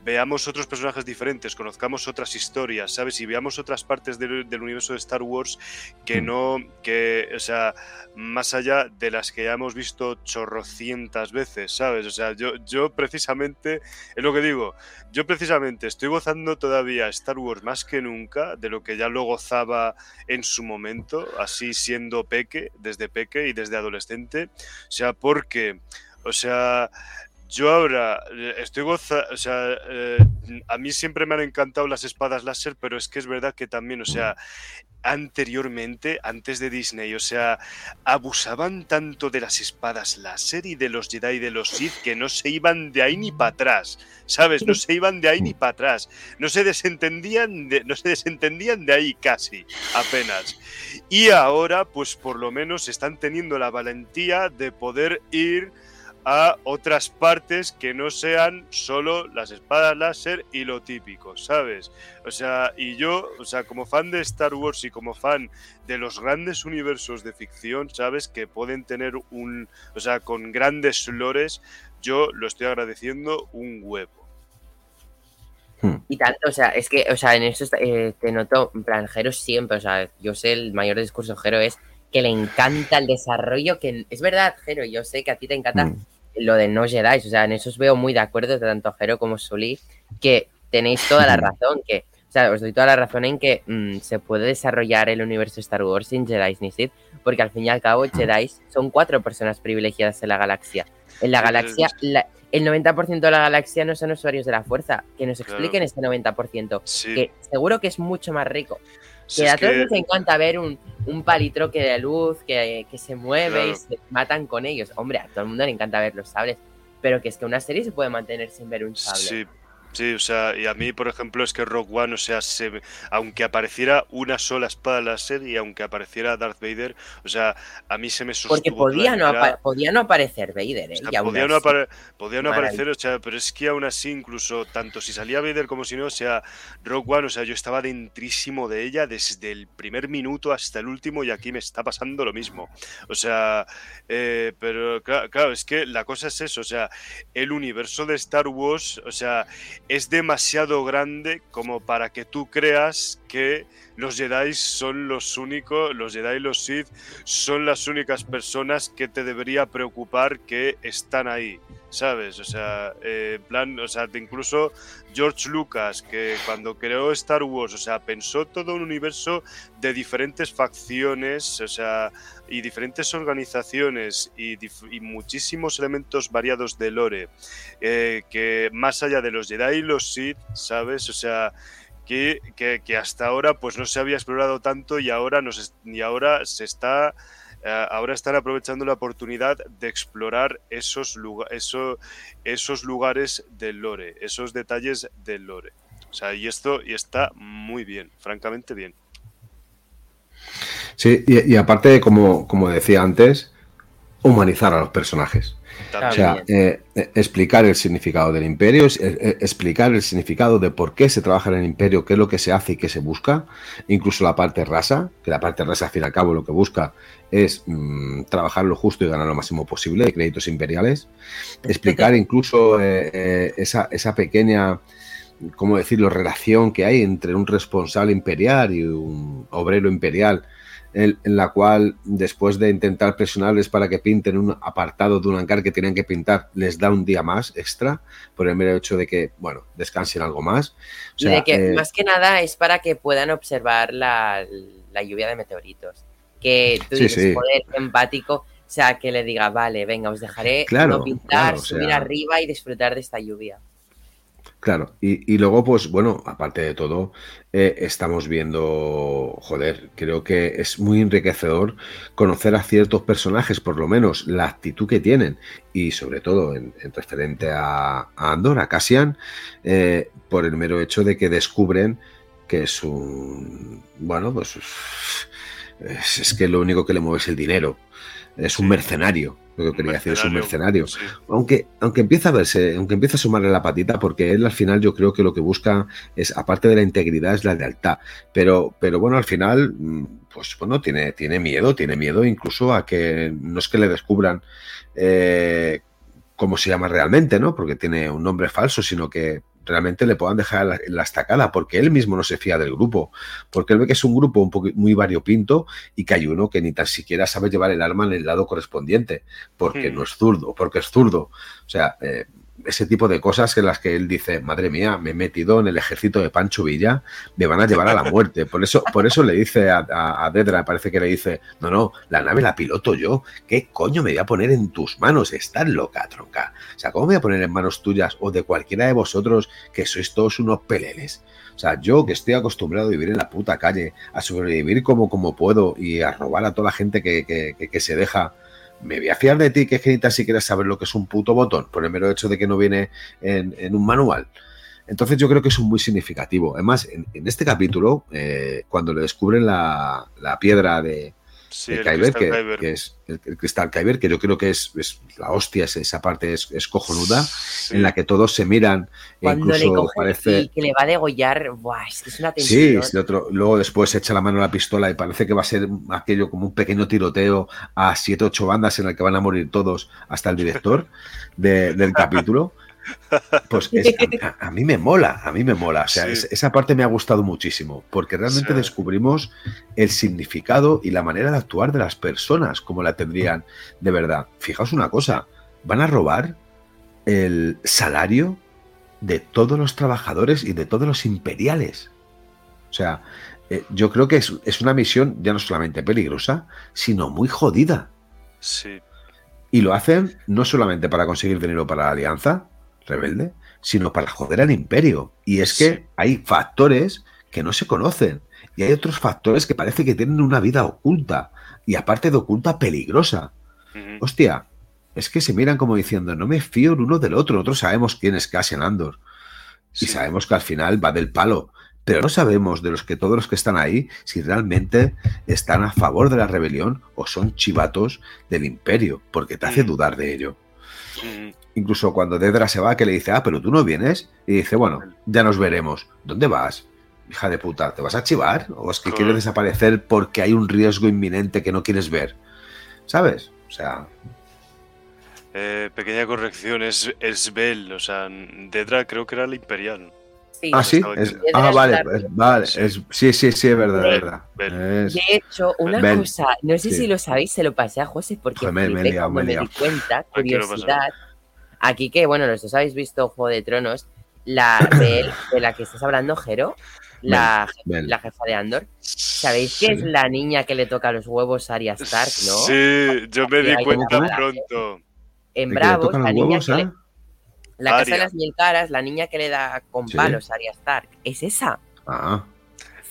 veamos otros personajes diferentes, conozcamos otras historias, ¿sabes? Y veamos otras partes del, del universo de Star Wars que Mm. no, que, o sea, más allá de las que ya hemos visto chorrocientas veces, ¿sabes? O sea, yo, yo precisamente, es lo que digo, yo precisamente estoy gozando todavía Star Wars más que nunca de lo que ya lo gozaba en su momento, así siendo peque, desde peque y desde adolescente, o sea, porque, o sea, yo ahora eh, estoy gozando, o sea, eh, a mí siempre me han encantado las espadas láser, pero es que es verdad que también, o sea, anteriormente, antes de Disney, o sea, abusaban tanto de las espadas láser y de los Jedi y de los Sith que no se iban de ahí ni para atrás, ¿sabes? No se iban de ahí ni para atrás, no se desentendían de, no se desentendían de ahí casi, apenas. Y ahora, pues por lo menos están teniendo la valentía de poder ir a otras partes que no sean solo las espadas láser y lo típico, ¿sabes? O sea, y yo, o sea, como fan de Star Wars y como fan de los grandes universos de ficción, ¿sabes? Que pueden tener un, o sea, con grandes lores, yo lo estoy agradeciendo un huevo. Y tanto, o sea, es que, o sea, en eso eh, te noto, en plan, Jero siempre, o sea, yo sé el mayor discurso de Jero es que le encanta el desarrollo, que es verdad, Jero, yo sé que a ti te encanta Mm. Lo de no Jedi, o sea, en eso os veo muy de acuerdo, tanto Jero como Sully, que tenéis toda la razón, que, o sea, os doy toda la razón en que mm, se puede desarrollar el universo Star Wars sin Jedi ni Sith, porque al fin y al cabo Jedi son cuatro personas privilegiadas en la galaxia. En la galaxia, la- el 90% de la galaxia no son usuarios de la fuerza, que nos Claro. expliquen ese 90%, Sí, que seguro que es mucho más rico. Si Que a todos que- les encanta ver un, un palitroque de luz que, que se mueve y se matan con ellos. Hombre, a todo el mundo le encanta ver los sables. Pero que es que una serie se puede mantener sin ver un sable. Sí, sí, o sea, y a mí, por ejemplo, es que Rock One, o sea, se, aunque apareciera una sola espada láser y aunque apareciera Darth Vader, o sea, a mí se me sostuvo. Porque podía no, podía no aparecer Vader, ¿eh? o sea, podía, no apare- podía no aparecer, o sea, pero es que aún así, incluso tanto si salía Vader como si no, o sea, Rock One, o sea, yo estaba dentrísimo de ella desde el primer minuto hasta el último y aquí me está pasando lo mismo. O sea, eh, pero cla- claro, es que la cosa es eso, o sea, el universo de Star Wars, o sea, es demasiado grande como para que tú creas que los Jedi son los únicos, los Jedi y los Sith son las únicas personas que te debería preocupar que están ahí, ¿sabes? O sea, eh, plan, o sea, incluso George Lucas, que cuando creó Star Wars, o sea, pensó todo un universo de diferentes facciones, o sea, y diferentes organizaciones y, muchísimos elementos variados de lore, eh, que más allá de los Jedi y los Sith, ¿sabes? O sea, que, que- hasta ahora pues no se había explorado tanto y ahora, nos, y ahora se está... eh, ahora están aprovechando la oportunidad de explorar esos, lugar, eso, esos lugares del lore, esos detalles del lore. O sea, y esto y está muy bien, francamente bien. Sí, y, y aparte, como, como decía antes, humanizar a los personajes. También. O sea, eh, eh, explicar el significado del imperio, eh, explicar el significado de por qué se trabaja en el imperio, qué es lo que se hace y qué se busca, incluso la parte raza, que la parte raza al fin y al cabo lo que busca es mm, trabajar lo justo y ganar lo máximo posible de créditos imperiales, explicar incluso eh, esa, esa pequeña, ¿cómo decirlo?, relación que hay entre un responsable imperial y un obrero imperial en, en la cual después de intentar presionarles para que pinten un apartado de un hangar que tenían que pintar, les da un día más extra por el mero hecho de que, bueno, descansen algo más. O Y sea, de que eh, más que nada es para que puedan observar la, la lluvia de meteoritos. Que tú Sí, dices, sí. joder, qué empático. O sea, que le diga, vale, venga, os dejaré Claro, no pintar, claro, o subir sea- arriba y disfrutar de esta lluvia. Claro, y, y luego, pues bueno, aparte de todo, eh, estamos viendo, joder, creo que es muy enriquecedor conocer a ciertos personajes, por lo menos la actitud que tienen, y sobre todo en, en referente a, a Andor, a Cassian, eh, por el mero hecho de que descubren que es un, bueno, pues es, es que lo único que le mueve es el dinero, es un mercenario, lo que quería decir es un mercenario. sí. Aunque, aunque empieza a verse, aunque empieza a sumarle la patita, porque él al final yo creo que lo que busca es, aparte de la integridad, es la lealtad. Pero, pero bueno, al final, mm, pues bueno, tiene, tiene miedo, tiene miedo incluso a que no es que le descubran eh, cómo se llama realmente, ¿no? Porque tiene un nombre falso, sino que realmente le puedan dejar la, la estacada, porque él mismo no se fía del grupo, porque él ve que es un grupo un poco muy variopinto y que hay uno que ni tan siquiera sabe llevar el arma en el lado correspondiente, porque Hmm. no es zurdo, porque es zurdo. O sea, eh, ese tipo de cosas en las que él dice, madre mía, me he metido en el ejército de Pancho Villa, me van a llevar a la muerte. Por eso, por eso le dice a, a, Dedra, parece que le dice, no, no, la nave la piloto yo, ¿qué coño me voy a poner en tus manos? Estás loca, tronca. O sea, ¿cómo me voy a poner en manos tuyas o de cualquiera de vosotros que sois todos unos peleles? O sea, yo que estoy acostumbrado a vivir en la puta calle, a sobrevivir como, como puedo y a robar a toda la gente que, que, que, que se deja me voy a fiar de ti que es que necesitas si quieres saber lo que es un puto botón, por el mero hecho de que no viene en, un manual. Entonces yo creo que es muy significativo. Además, en, este capítulo, eh, cuando le descubren la piedra de, Sí, el Kyber, Cristal que, Kyber. que es el, el Kyber, que yo creo que es, es la hostia, es- esa parte es, es cojonuda, Sí. en la que todos se miran, e le incluso coge parece... y que le va a degollar, buah, es que es una tensión. sí, otro, luego después echa la mano a la pistola y parece que va a ser aquello como un pequeño tiroteo a siete ocho bandas en el que van a morir todos, hasta el director de- del capítulo. Pues es- a, a mí me mola, a mí me mola. O sea, Sí. es- esa parte me ha gustado muchísimo, porque realmente Sí. descubrimos el significado y la manera de actuar de las personas, como la tendrían de verdad. Fijaos una cosa, van a robar el salario de todos los trabajadores y de todos los imperiales. O sea, eh, yo creo que es, es una misión ya no solamente peligrosa, sino muy jodida. Sí. Y lo hacen no solamente para conseguir dinero para la alianza rebelde, sino para joder al imperio. Y es que Sí. hay factores que no se conocen. Y hay otros factores que parece que tienen una vida oculta. Y aparte de oculta, peligrosa. Hostia, es que se miran como diciendo, no me fío el uno del otro. Nosotros sabemos quién es Cassian Andor. Y sabemos que al final va del palo. Pero no sabemos de los que todos los que están ahí si realmente están a favor de la rebelión o son chivatos del imperio, porque te hace dudar de ello. Ujú. Incluso cuando Dedra se va, que le dice, ah, pero tú no vienes, y dice, bueno, ya nos veremos. ¿Dónde vas? Hija de puta, ¿te vas a chivar? ¿O es que Claro. quieres desaparecer porque hay un riesgo inminente que no quieres ver? ¿Sabes? O sea, Eh, pequeña corrección, es, es Bell, o sea, Dedra creo que era la Imperial. Sí. ah, sí, es- ah, vale, la- es- vale, Sí. es- sí, sí, sí, es verdad, verdad. De hecho, una cosa, no sé Sí. si lo sabéis, se lo pasé a José porque Joder, me- liado, di cuenta, curiosidad. Aquí que, bueno, los dos habéis visto Juego de Tronos, la de la que estás hablando, Jero, la, la jefa de Andor. ¿Sabéis que es la niña que le toca los huevos a Arya Stark, no? Sí, yo me di cuenta pronto. En ¿De que le Bravos, tocan la niña huevos, que le- la casa de las mil caras, la niña que le da con Sí. palos a Arya Stark, es esa. Ah,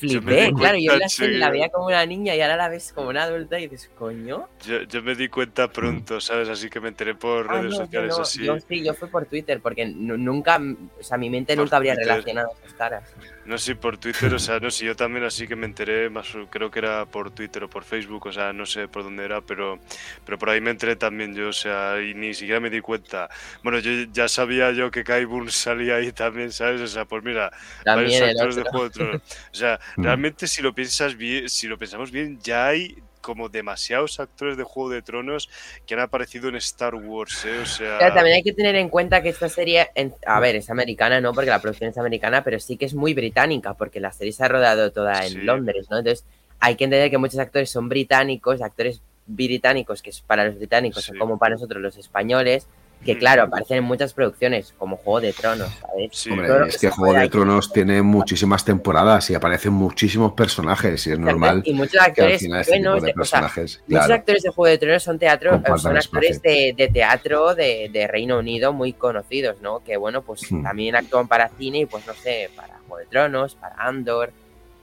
Flipé, di claro, yo la, serie la veía como una niña y ahora la ves como una adulta y dices, coño. Yo, yo me di cuenta pronto, ¿sabes? Así que me enteré por Ah, redes no, yo sociales no, así. Yo sí, yo fui por Twitter porque nu- nunca, o sea, mi mente Por nunca habría Twitter. relacionado esas caras. No sé, por Twitter, o sea, no sé, yo también así que me enteré, más creo que era por Twitter o por Facebook, o sea, no sé por dónde era, pero, pero por ahí me enteré también yo, o sea, y ni siquiera me di cuenta. Bueno, yo ya sabía yo que Kai Burn salía ahí también, ¿sabes? O sea, pues mira, varios También el actores de. Juego de Tronos. O sea, Mm. realmente si lo piensas bien, si lo pensamos bien, ya hay como demasiados actores de Juego de Tronos que han aparecido en Star Wars, ¿eh? O sea, Pero también hay que tener en cuenta que esta serie, en- a ver, es americana, no, porque la producción es americana, pero sí que es muy británica, porque la serie se ha rodado toda en Sí. Londres, ¿no? Entonces hay que entender que muchos actores son británicos, actores británicos, que es para los británicos, Sí. son como para nosotros los españoles, que Mm. claro, aparecen en muchas producciones, como Juego de Tronos, ¿sabes? sí, hombre, es que Juego de ahí. Tronos tiene muchísimas temporadas y aparecen muchísimos personajes y es normal Y muchos que al actores este buenos, de de- o sea, personajes, Muchos actores de Juego de Tronos son teatro, son actores de, de teatro de, de Reino Unido muy conocidos, ¿no? Que bueno, pues Hmm. también actúan para cine y pues no sé, para Juego de Tronos, para Andor.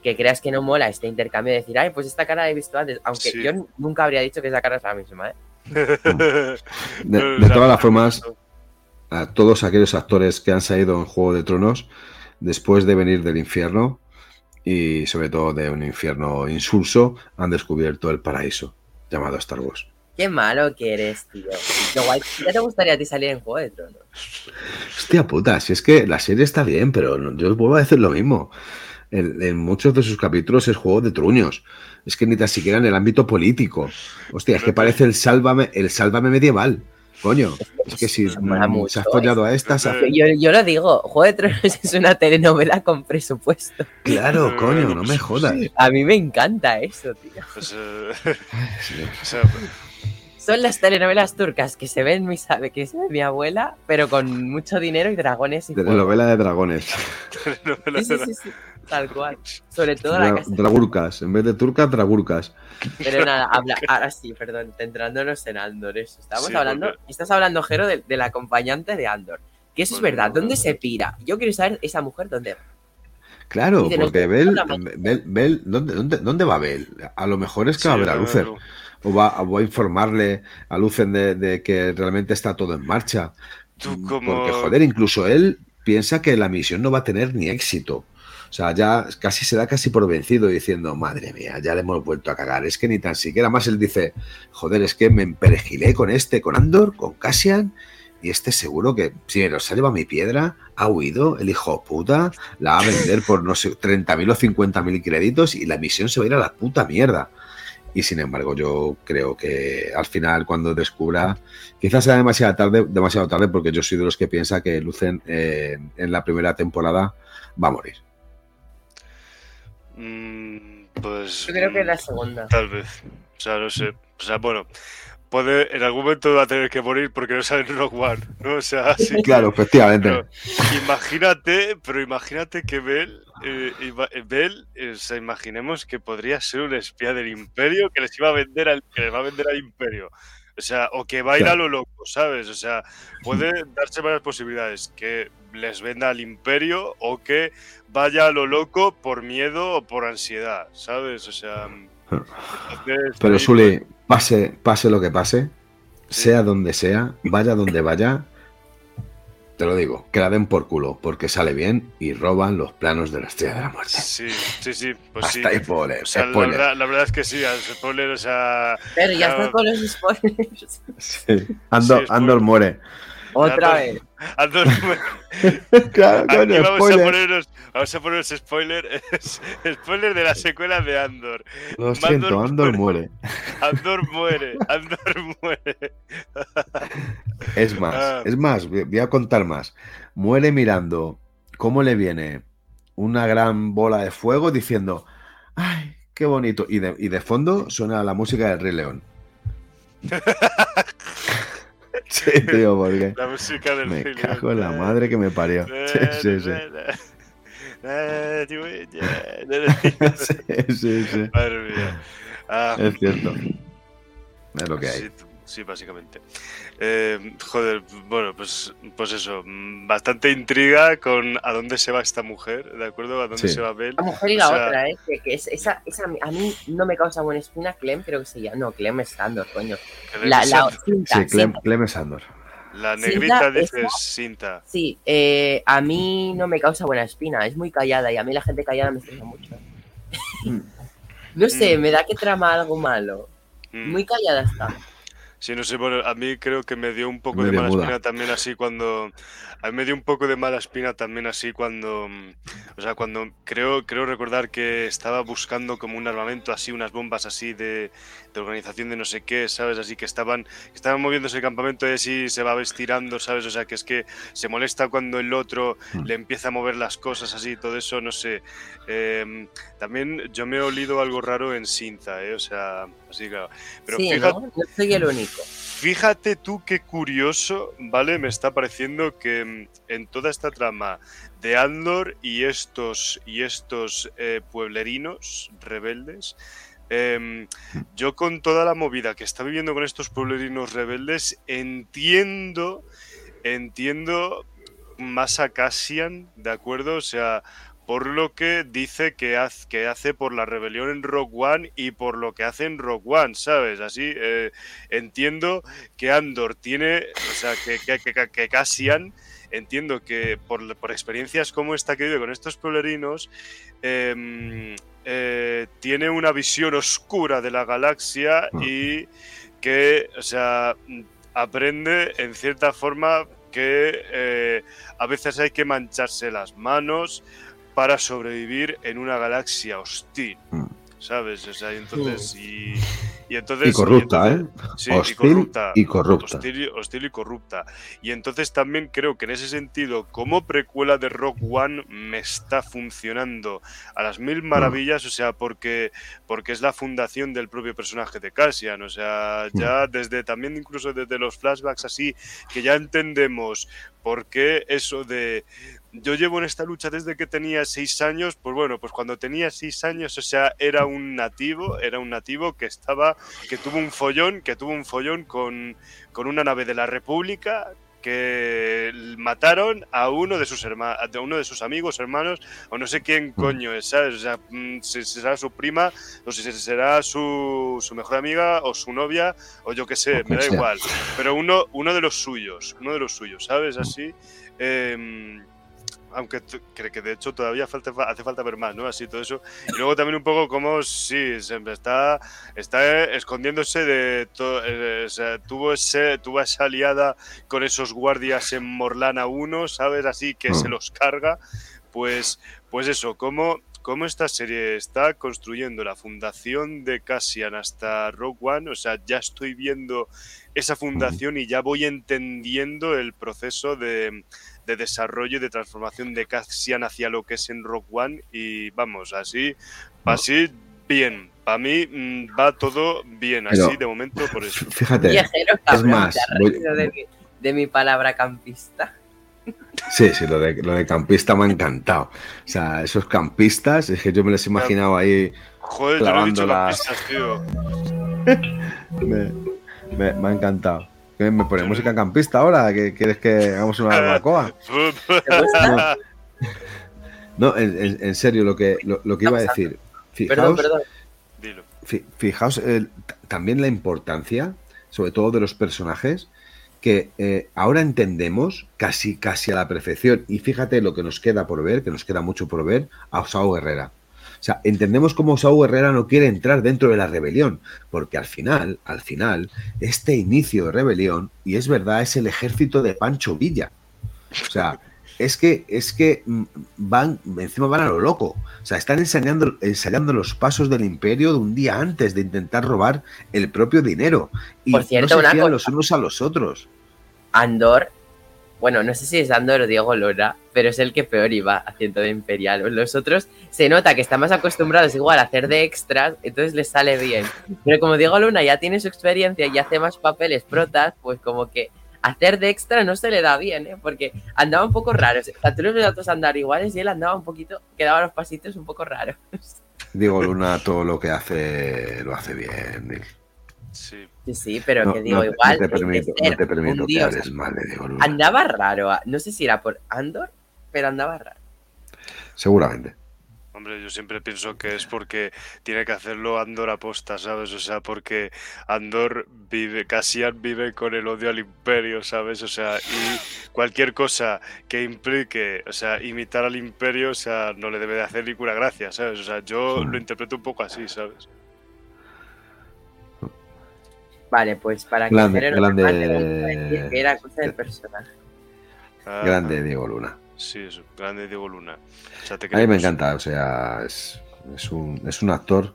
Que creas que no mola este intercambio de decir, ay, pues esta cara la he visto antes. Aunque Sí. yo nunca habría dicho que esa cara es la misma, ¿eh? De, todas las formas, a todos aquellos actores que han salido en Juego de Tronos después de venir del infierno y sobre todo de un infierno insulso, han descubierto el paraíso llamado Star Wars. Qué malo que eres, tío. Lo guay- ¿Ya te gustaría a ti salir en Juego de Tronos? Hostia puta, si es que la serie está bien, pero yo os vuelvo a decir lo mismo. En, en muchos de sus capítulos es juego de truños. Es que ni tan siquiera en el ámbito político. Hostia, es que parece el sálvame, el sálvame medieval. Coño, es que si mm, mucho, se has follado a estas, Eh, Yo, yo lo digo, Juego de Tronos es una telenovela con presupuesto. claro, coño, no me jodas. A mí me encanta eso, tío. Pues, eh, Sí. Son las telenovelas turcas que se ven mi, sabe, que se ve mi abuela, pero con mucho dinero y dragones y De fuego. novela de dragones. Sí, sí, sí, sí, tal cual. Sobre todo la Dra- casa. dragurcas. En vez de turcas, dragurcas. Pero nada, habla, ahora sí, perdón, centrándonos en Andor. Eso. Estamos Sí, hablando, porque- estás hablando, Jero, del, del acompañante de Andor. Que eso es Bueno, verdad. ¿Dónde se pira? Yo quiero saber esa mujer dónde va. Claro, porque que Bel, la. Bel, Bel- ¿dónde, dónde, dónde va Bel? A lo mejor es que va a ver a Lucer. O va, o va a informarle a Lucen de, de que realmente está todo en marcha. Tú como... Porque, joder, incluso él piensa que la misión no va a tener ni éxito. O sea, ya casi se da casi por vencido diciendo, madre mía, ya le hemos vuelto a cagar. Es que ni tan siquiera más él dice, joder, es que me emperejilé con este, con Andor, con Cassian, y este seguro que, primero, se ha llevado mi piedra, ha huido, el hijo puta, la va a vender por, no sé, 30.000 o 50.000 créditos y la misión se va a ir a la puta mierda. Y sin embargo, yo creo que al final, cuando descubra, quizás sea demasiado tarde, demasiado tarde, porque yo soy de los que piensa que Lucen eh, en la primera temporada va a morir. Mm, pues... Yo creo que es mm, la segunda. Tal vez. O sea, no sé. O sea, bueno, puede, en algún momento va a tener que morir porque no sale en Rock One, ¿no? O sea, sí. Claro, efectivamente. Pero imagínate, pero imagínate que Bell, eh, eh, Bell, eh, o sea, imaginemos que podría ser un espía del Imperio que les iba a vender al, que les va a vender al Imperio. O sea, o que va a ir Claro. a lo loco, ¿sabes? O sea, puede darse varias posibilidades. Que les venda al Imperio o que vaya a lo loco por miedo o por ansiedad, ¿sabes? O sea. entonces, Pero Suli, pase, pase lo que pase, Sí. sea donde sea, vaya donde vaya, te lo digo, que la den por culo, porque sale bien y roban los planos de la estrella de la muerte. Sí, sí, sí, pues sí. Hasta ahí, spoiler, O sea, la verdad, la verdad es que sí, al spoiler, o sea. Pero ya Claro. está con los spoilers. Sí. Andor, Sí, spoiler. Andor muere. Otra Claro, Aquí coño, vamos a ponernos, vamos a poneros spoiler, spoiler de la secuela de Andor. Lo siento, Andor muere. Andor muere, Andor muere. Es más, Ah. es más, voy voy a contar más. Muere mirando cómo le viene una gran bola de fuego diciendo, ¡ay, qué bonito! Y de, y de fondo suena la música del Rey León. sí, tío, porque La música del me cago en la madre que me parió. Sí, sí, sí. Sí, sí, sí. Madre mía. Ah, Es cierto. Es lo que hay. Sí, básicamente. Eh, joder, bueno, pues, pues eso, mm, bastante intriga con a dónde se va esta mujer, ¿de acuerdo? A dónde Sí. se va Bell. La mujer y la O sea- otra, ¿eh? Que, que es, esa, esa a mí no me causa buena espina. Clem creo que se llama. No, Clem es Andor, coño. La, la cinta, Sí, Clem, cinta. Clem es Andor. La negrita dice cinta. Sí, eh, a mí no me causa buena espina. Es muy callada y a mí la gente callada me estresa mucho. no sé, Mm. me da que trama algo malo. Mm. Muy callada está. Sí, no sé, bueno, a mí creo que me dio un poco de mala espina también así cuando... A mí me dio un poco de mala espina también así cuando... mm, O sea, cuando creo, creo recordar que estaba buscando como un armamento así, unas bombas así de, de organización de no sé qué, ¿sabes? Así que estaban, estaban moviéndose el campamento y así se va estirando, ¿sabes? O sea, que es que se molesta cuando el otro Mm. le empieza a mover las cosas así, todo eso, no sé. Eh, también yo me he olido algo raro en Sinza, ¿eh? O sea, así claro. Pero sí, fíjate, ¿no? No soy el único. Fíjate tú qué curioso, ¿vale? Me está pareciendo que mm, en toda esta trama de Andor y estos, y estos eh, pueblerinos rebeldes, em, yo con toda la movida que está viviendo con estos pueblerinos rebeldes, entiendo, entiendo más a Cassian, ¿de acuerdo? O sea, por lo que dice que, haz- que hace por la rebelión en Rogue One y por lo que hace en Rogue One, ¿sabes? Así eh, entiendo que Andor tiene, o sea, que, que, que- que Cassian, entiendo que por, por experiencias como esta que vive con estos pueblerinos, em, eh, tiene una visión oscura de la galaxia Mm. y que, o sea, aprende en cierta forma que eh, a veces hay que mancharse las manos para sobrevivir en una galaxia hostil. Mm. ¿sabes? O sea, y entonces. Y, y entonces. Y corrupta, y entonces- ¿eh? Sí, Hostil y corrupta. y corrupta. Hostil, hostil y corrupta. Y entonces también creo que en ese sentido, como precuela de Rock One, me está funcionando a las Mm. mil maravillas, o sea, porque, porque es la fundación del propio personaje de Cassian. O sea, Mm. ya desde también incluso desde los flashbacks así, que ya entendemos por qué eso de yo llevo en esta lucha desde que tenía seis años, pues bueno, pues cuando tenía seis años, o sea, era un nativo, era un nativo que estaba, que tuvo un follón, que tuvo un follón con, con una nave de la República que mataron a uno de sus hermanos, a uno de sus amigos, hermanos, o no sé quién coño es, ¿sabes? O sea, mm, si será su prima, o si será su, su mejor amiga, o su novia, o yo qué sé, me da igual. Pero uno, uno de los suyos, uno de los suyos, ¿sabes? Así. em, aunque creo que de hecho todavía falta, hace falta ver más, ¿no? Así todo eso. Y luego también un poco como, sí, siempre está, está escondiéndose de todo. o sea, tuvo, ese, tuvo esa aliada con esos guardias en Morlana 1, ¿sabes? Así que se Mm. los carga. Pues, pues eso, como cómo esta serie está construyendo la fundación de Cassian hasta Rogue One. O sea, ya estoy viendo esa fundación y ya voy entendiendo el proceso de, de desarrollo y de transformación de Cassian hacia lo que es en Rogue One. Y vamos, así, así bien. Para mí mm, va todo bien, Pero- así de momento por eso. Fíjate, Viajero, cabrón, más, voy- de, mi, de mi palabra campista. sí, sí, lo de, lo de campista me ha encantado. O sea, esos campistas, es que yo me los he imaginado ahí, Joder, yo no he dicho Clavándolas. campistas, tío. me, me- me ha encantado. ¿Qué, ¿Me pone música campista ahora? ¿Que ¿Quieres que hagamos una barbacoa? No, en, en- en serio, lo que, lo, lo que iba a decir. Perdón, Fijaos, perdón. Fijaos el- t- también la importancia, sobre todo de los personajes, que eh, ahora entendemos casi, casi a la perfección. Y fíjate lo que nos queda por ver, que nos queda mucho por ver, a Osao Herrera. O sea, entendemos cómo Osao Herrera no quiere entrar dentro de la rebelión, porque al final, al final, este inicio de rebelión, y es verdad, es el ejército de Pancho Villa. O sea, es que, es que mm, van, encima van a lo loco. O sea, están ensayando, ensayando los pasos del imperio de un día antes de intentar robar el propio dinero. Y Por cierto, no una se cosa. los unos a los otros. Andor, bueno, no sé si es Andor o Diego Lora, pero es el que peor iba haciendo de Imperial. Los otros se nota que están más acostumbrados igual a hacer de extras, entonces les sale bien. Pero como Diego Luna ya tiene su experiencia y hace más papeles protas, pues como que hacer de extra no se le da bien, ¿eh? Porque andaba un poco raro. O sea, tú los todos andar iguales y él andaba un poquito, quedaba los pasitos un poco raros. Digo, Luna todo lo que hace lo hace bien. Sí. Sí, sí, pero No, que digo, no igual. no te permito, ser no te permito un que hables mal de Diego Luna. Andaba raro, no sé si era por Andor, pero andaba raro. Seguramente. Hombre, yo siempre pienso que es porque tiene que hacerlo Andor aposta, ¿sabes? O sea, porque Andor vive, Cassian vive con el odio al imperio, ¿sabes? O sea, y cualquier cosa que implique, o sea, imitar al imperio, o sea, no le debe de hacer ninguna gracia, ¿sabes? O sea, yo Hmm. lo interpreto un poco así, ¿sabes? Vale, pues para que Grande, grande. mate, vamos a decir que era cosa del personaje. Ah, Grande Diego Luna. Sí, eso, grande Diego Luna. O sea, te A mí me encanta, o sea, es, es un, es un actor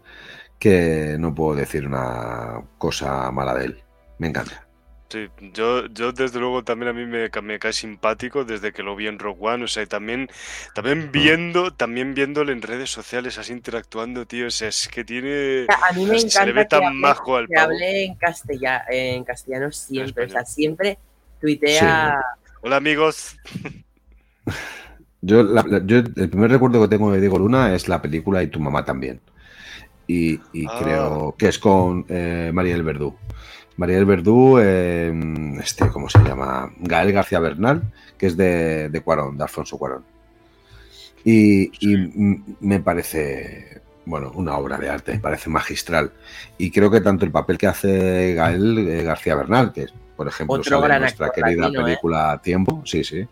que no puedo decir una cosa mala de él. Me encanta. Sí, yo, yo desde luego también a mí me, ca- me cae simpático desde que lo vi en Rogue One, o sea, y también, también viendo, también viéndole en redes sociales así interactuando, tío, o sea, es que tiene... A mí me se encanta le ve que tan hable- majo al que hable en, castellano, en castellano siempre, o sea, siempre tuitea... Hola amigos, Yo, la- la- yo el primer recuerdo que tengo de Diego Luna es la película y tu mamá también. Y, y Ah. creo que es con eh, Mariel Verdú. Mariel Verdú, eh, este, ¿cómo se llama? Gael García Bernal, que es de, de Cuarón, de Alfonso Cuarón. Y, y, me parece, bueno, una obra de arte, me parece magistral. Y creo que tanto el papel que hace Gael eh, García Bernal, que por ejemplo, sale en gran nuestra querida latino, ¿eh? película Tiempo, sí, sí.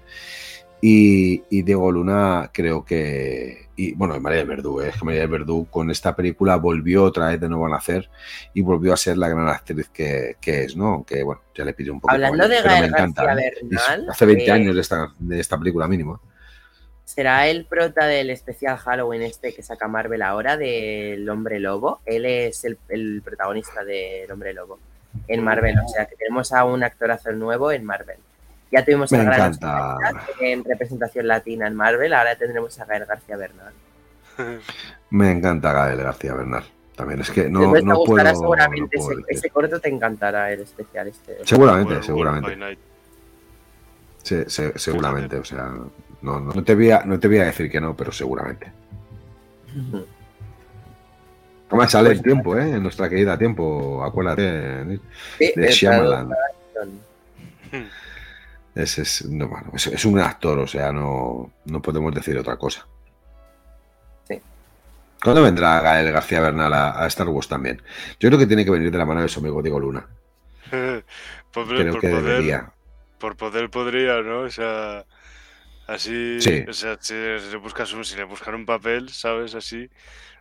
Y, y Diego Luna creo que... Y bueno, María del Verdú, ¿eh? es que María del Verdú con esta película volvió otra vez de nuevo a nacer y volvió a ser la gran actriz que, que es, ¿no? Que bueno, ya le pidió un poco. Hablando de pero me Gael encanta. García ¿eh? Bernal, hace 20 eh, años de esta, de esta película mínimo. será el prota del especial Halloween este que saca Marvel ahora del Hombre Lobo. Él es el, el protagonista del Hombre Lobo en Marvel. O sea que tenemos a un actorazo nuevo en Marvel. Ya tuvimos Me a Gran encanta. En representación latina en Marvel, ahora tendremos a Gael García Bernal. Me encanta Gael García Bernal. También es que no, te no puedo. no seguramente puedo ese, corto, te encantará el especial este. Seguramente, seguramente. Sí, se- seguramente. O sea, no, no, no te voy a, no te voy a decir que no, pero seguramente. ¿Cómo sale Pues el tiempo, eh? En nuestra querida tiempo, acuérdate. Sí, De el Shyamalan. Es, es, no, bueno, es, es un actor, o sea, no, no podemos decir otra cosa. Sí. ¿Cuándo vendrá Gael García Bernal a, a Star Wars también? Yo creo que tiene que venir de la mano de su amigo Diego Luna. Por- Creo por que poder, debería. por poder podría, ¿no? O sea, así, Sí. o sea, si, si le buscas un, si le buscan un papel, ¿sabes? Así,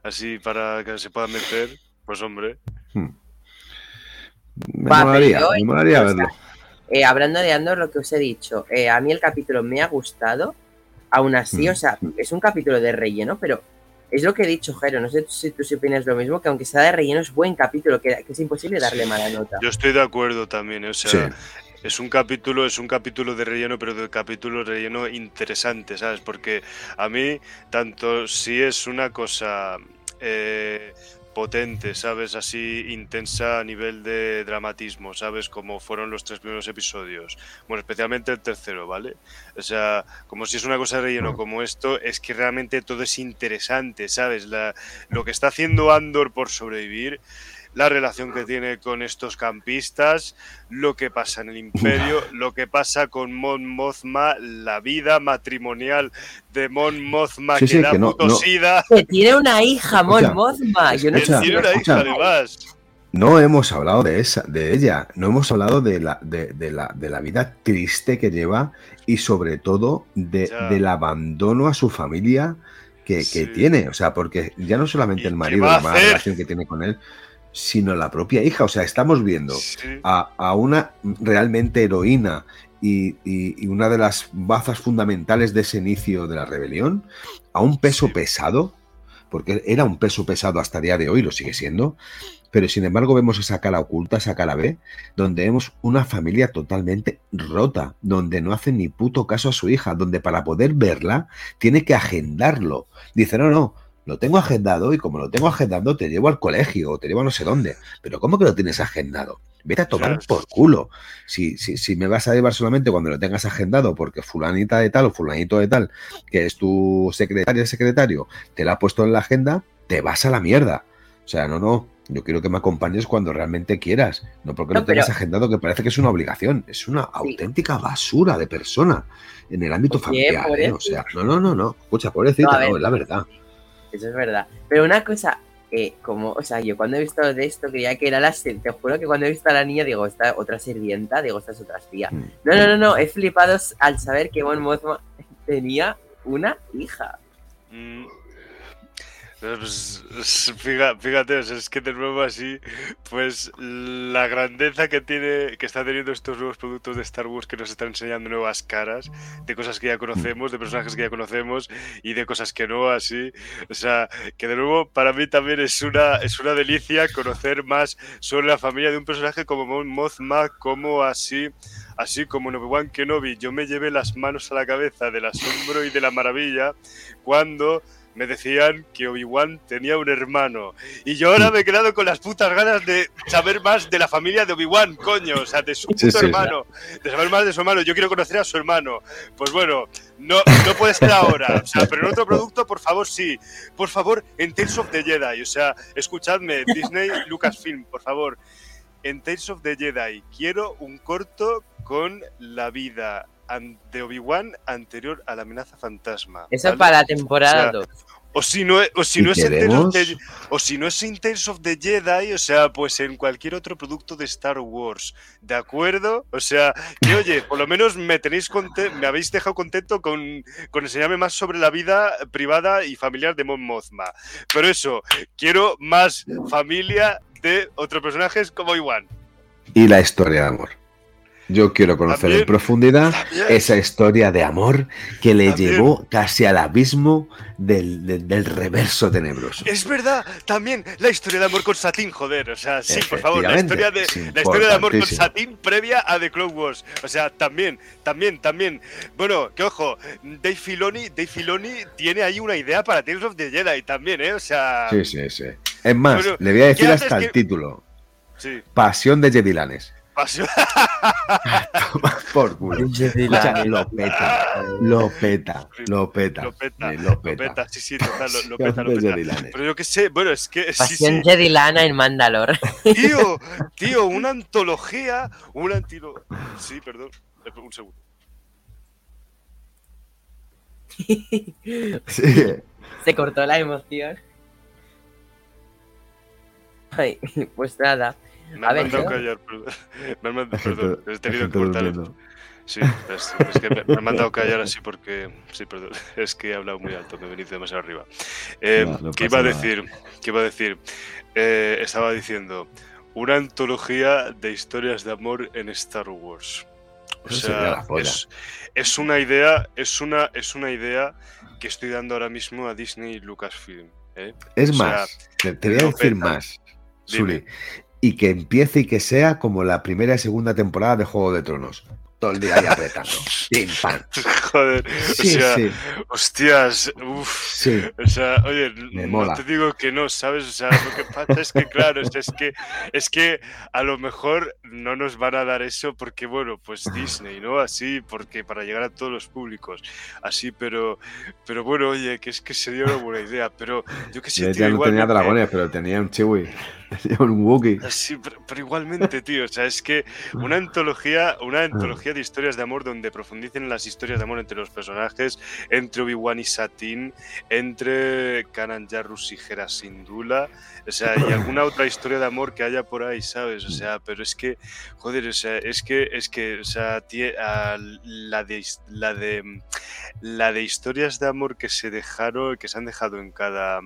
así para que se pueda meter, pues hombre. Hmm. Me molaría, me molaría verlo. Eh, hablando de Andor, lo que os he dicho, eh, a mí el capítulo me ha gustado. Aún así, Mm. o sea, es un capítulo de relleno, pero es lo que he dicho, Jero. No sé si tú si opinas lo mismo, que aunque sea de relleno, es buen capítulo, que, que es imposible darle mala nota. Yo estoy de acuerdo también, ¿eh? o sea, Sí. es un capítulo, es un capítulo de relleno, pero de capítulo de relleno interesante, ¿sabes? Porque a mí, tanto si es una cosa eh, potente, ¿sabes? Así intensa a nivel de dramatismo, ¿sabes? Como fueron los tres primeros episodios. Bueno, especialmente el tercero, ¿vale? O sea, como si es una cosa de relleno como esto, es que realmente todo es interesante, ¿sabes? La, lo que está haciendo Andor por sobrevivir, la relación que tiene con estos campistas, lo que pasa en el Imperio, lo que pasa con Mon Mothma, la vida matrimonial de Mon Mothma Sí, que sí, da que no- puto no- sida. Que tiene una hija, Mon Escucha, Mothma. Yo no escucha, tiene una escucha. hija además. No hemos hablado de esa, de ella, no hemos hablado de la, de, de la, de la vida triste que lleva y sobre todo de, del abandono a su familia que, que tiene. O sea, porque ya no solamente ¿Y el marido, la mala relación que tiene con él, sino la propia hija. O sea, estamos viendo Sí. a, a una realmente heroína y, y- y una de las bazas fundamentales de ese inicio de la rebelión, a un peso Sí. pesado, porque era un peso pesado hasta el día de hoy, lo sigue siendo, pero sin embargo vemos esa cara oculta, esa cara B, donde vemos una familia totalmente rota, donde no hace ni puto caso a su hija, donde para poder verla tiene que agendarlo. Dice, no, no, lo tengo agendado y como lo tengo agendado te llevo al colegio o te llevo a no sé dónde. Pero ¿cómo que lo tienes agendado? Vete a tomar por culo. Si, si, si me vas a llevar solamente cuando lo tengas agendado, porque fulanita de tal o fulanito de tal, que es tu secretaria secretario, te la ha puesto en la agenda, te vas a la mierda. O sea, no, no. Yo quiero que me acompañes cuando realmente quieras, no porque No, lo tengas pero- agendado, que parece que es una obligación. Es una auténtica basura de persona en el ámbito Oye, familiar. ¿eh? O sea, no, no, no, no. Escucha, pobrecita, no, es la verdad. Eso es verdad. Pero una cosa, eh, como, o sea, yo cuando he visto de esto creía que era la te juro que cuando he visto a la niña digo, esta otra sirvienta, digo, esta es otra espía. Mm. No, no, no, no, he flipado al saber que Mon Mothma tenía una hija. Mm. Pues, Fíjate, sea, es que de nuevo así, pues la grandeza que tiene, que está teniendo estos nuevos productos de Star Wars que nos están enseñando nuevas caras, de cosas que ya conocemos, de personajes que ya conocemos y de cosas que no, así. O sea, que de nuevo para mí también es una, es una delicia conocer más sobre la familia de un personaje como Mothma, como así, así como en Obi-Wan Kenobi. Yo me llevé las manos a la cabeza del asombro y de la maravilla cuando me decían que Obi-Wan tenía un hermano. Y yo ahora me he quedado con las putas ganas de saber más de la familia de Obi-Wan, coño. O sea, de su puto Sí, sí, hermano. De saber más de su hermano. Yo quiero conocer a su hermano. Pues bueno, no, no puede ser ahora. O sea, pero en otro producto, por favor, sí. Por favor, en Tales of the Jedi. O sea, escuchadme, Disney, Lucasfilm, por favor. En Tales of the Jedi, quiero un corto con la vida de Obi-Wan anterior a la amenaza fantasma. Eso ¿vale? para la temporada O sea, 2. O si no, o si ¿Y no es the, o si no es en Tales of the Jedi, o sea, pues en cualquier otro producto de Star Wars, ¿de acuerdo? O sea, que oye, por lo menos me tenéis me habéis dejado contento con, con enseñarme más sobre la vida privada y familiar de Mon Mothma. Pero eso, quiero más familia de otros personajes como Iwan. Y la historia de amor. Yo quiero conocer en profundidad también. esa historia de amor que le También. llevó casi al abismo del, del- del reverso tenebroso. Es verdad, también la historia de amor con Satín, joder. O sea, sí, por favor, la historia de, la historia de amor con. Satín previa a The Clone Wars. O sea, también, también, también. Bueno, que ojo, Dave Filoni, Dave Filoni tiene ahí una idea para Tales of the Jedi también, ¿eh? O sea, Sí, sí, sí. Es más, le voy a decir ¿qué haces hasta el que- título. sí. Pasión de Jedilanes. Pasó- Por culo. Escucha, lo peta, lo peta, lo peta. Lo peta, eh, lo peta, sí, sí, total, lo, lo peta, lo de peta. Pero yo qué sé, bueno, es que sí, Pasión sí. Jedi Lana en Mandalor. Tío, tío, una antología, una antilo... Sí, perdón, un segundo. Sí. Se cortó la emoción. Ay, pues nada. Me han mandado callar, perdón. Me han mandado, perdón, he tenido que cortar. durmiendo. Sí, es, es que me, me han mandado callar así porque. Sí, perdón. Es que he hablado muy alto, me he venido demasiado arriba. Eh, No, no ¿Qué iba a decir? ¿Qué iba a decir? Eh, estaba diciendo. Una antología de historias de amor en Star Wars. O Eso sea, es, es una idea, es una, es una idea que estoy dando ahora mismo a Disney y Lucasfilm. ¿eh? Es O sea, más, te, te voy a decir más. Suli. Y que empiece y que sea como la primera y segunda temporada de Juego de Tronos. Todo el día ahí apretando. Pim, pam. Joder, Sí, o sea, sí, hostias, uff. sí. O sea, oye, Me no mola. te digo que no, ¿sabes? O sea, lo que pasa es que, claro, es, que, es que a lo mejor no nos van a dar eso porque, bueno, pues Disney, ¿no? Así, porque para llegar a todos los públicos, así, pero, pero bueno, oye, que es que sería una buena idea, pero yo que sé, Ya no tenía dragones, pero tenía un chiwi. Un. Sí, pero, pero igualmente, tío, o sea, es que una antología, una antología de historias de amor donde profundicen las historias de amor entre los personajes, entre Obi-Wan y Satín, entre Kanan Jarrus y Hera Syndulla, o sea, y alguna otra historia de amor que haya por ahí, ¿sabes? O sea, pero es que, joder, o sea, es que, es que, o sea, tie- a la de, la de, la de historias de amor que se dejaron, que se han dejado en cada,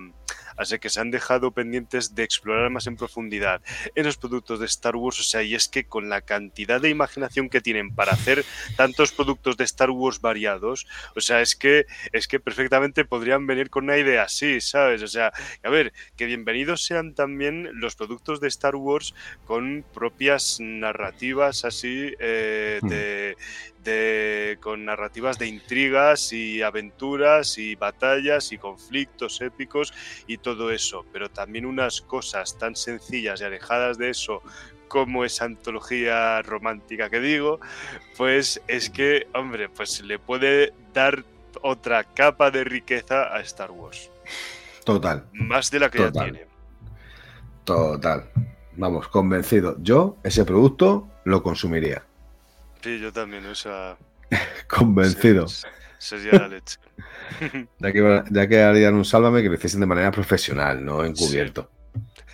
así que se han dejado pendientes de explorar más en profundidad en los productos de Star Wars, o sea, y es que con la cantidad de imaginación que tienen para hacer tantos productos de Star Wars variados, o sea, es que es que perfectamente podrían venir con una idea así, ¿sabes? O sea, a ver, que bienvenidos sean también los productos de Star Wars con propias narrativas así eh, de, de- con narrativas de intrigas y aventuras y batallas y conflictos épicos y todo eso, pero también unas cosas tan sencillas y alejadas de eso como esa antología romántica que digo, pues es que, hombre, pues le puede dar otra capa de riqueza a Star Wars, Total, más de la que ya tiene. total. Vamos, convencido. Yo ese producto lo consumiría. Sí, yo también, o sea, Convencido. se- sería la leche. Ya que, ya que harían un sálvame que lo hiciesen de manera profesional, no encubierto.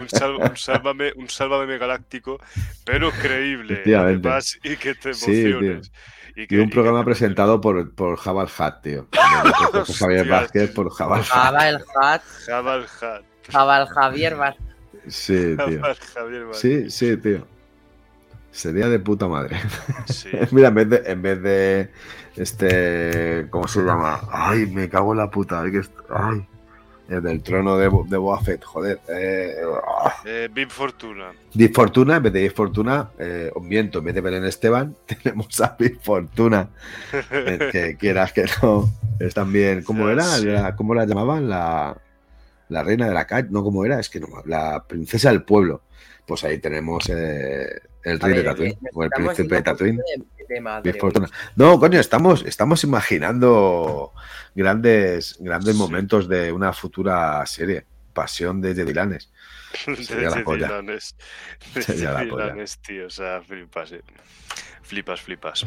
un, sal- un sálvame, un sálvame galáctico, pero creíble, además, y que te Sí, emociones. y, Y que- un y programa presentado por, por Jabal Hat, tío. Javier. Vázquez, por Jabal Hat. Jabal Hat, Jabal Hat. Jabal Javier Vaz- Sí, tío. Jabal Javier Vázquez. Sí, sí, tío. Sería de puta madre. Sí. Mira, en vez de, en vez de este, ¿cómo se llama? Ay, me cago en la puta. Ay, que est- ay. El del trono de, Bo- de Boba Fett, joder. Eh. Eh, Big Fortuna. Big Fortuna, en vez de Big Fortuna, eh, os miento, en vez de Belén Esteban, tenemos a Big Fortuna. Eh, que quieras que no, es también, ¿cómo era? sí. La- ¿Cómo la llamaban? La, la reina de la calle, no, ¿cómo era? Es que no, la princesa del pueblo. Pues ahí tenemos eh, el rey de Tatooine, nos o el príncipe de Tatooine. de- de. No, coño, estamos, estamos imaginando grandes, grandes Sí. momentos de una futura serie. Pasión de Jedilanes. Sería la de polla. Dilanes. Sería la polla. Dilanes, tío. O sea, flipas, eh. Flipas, flipas.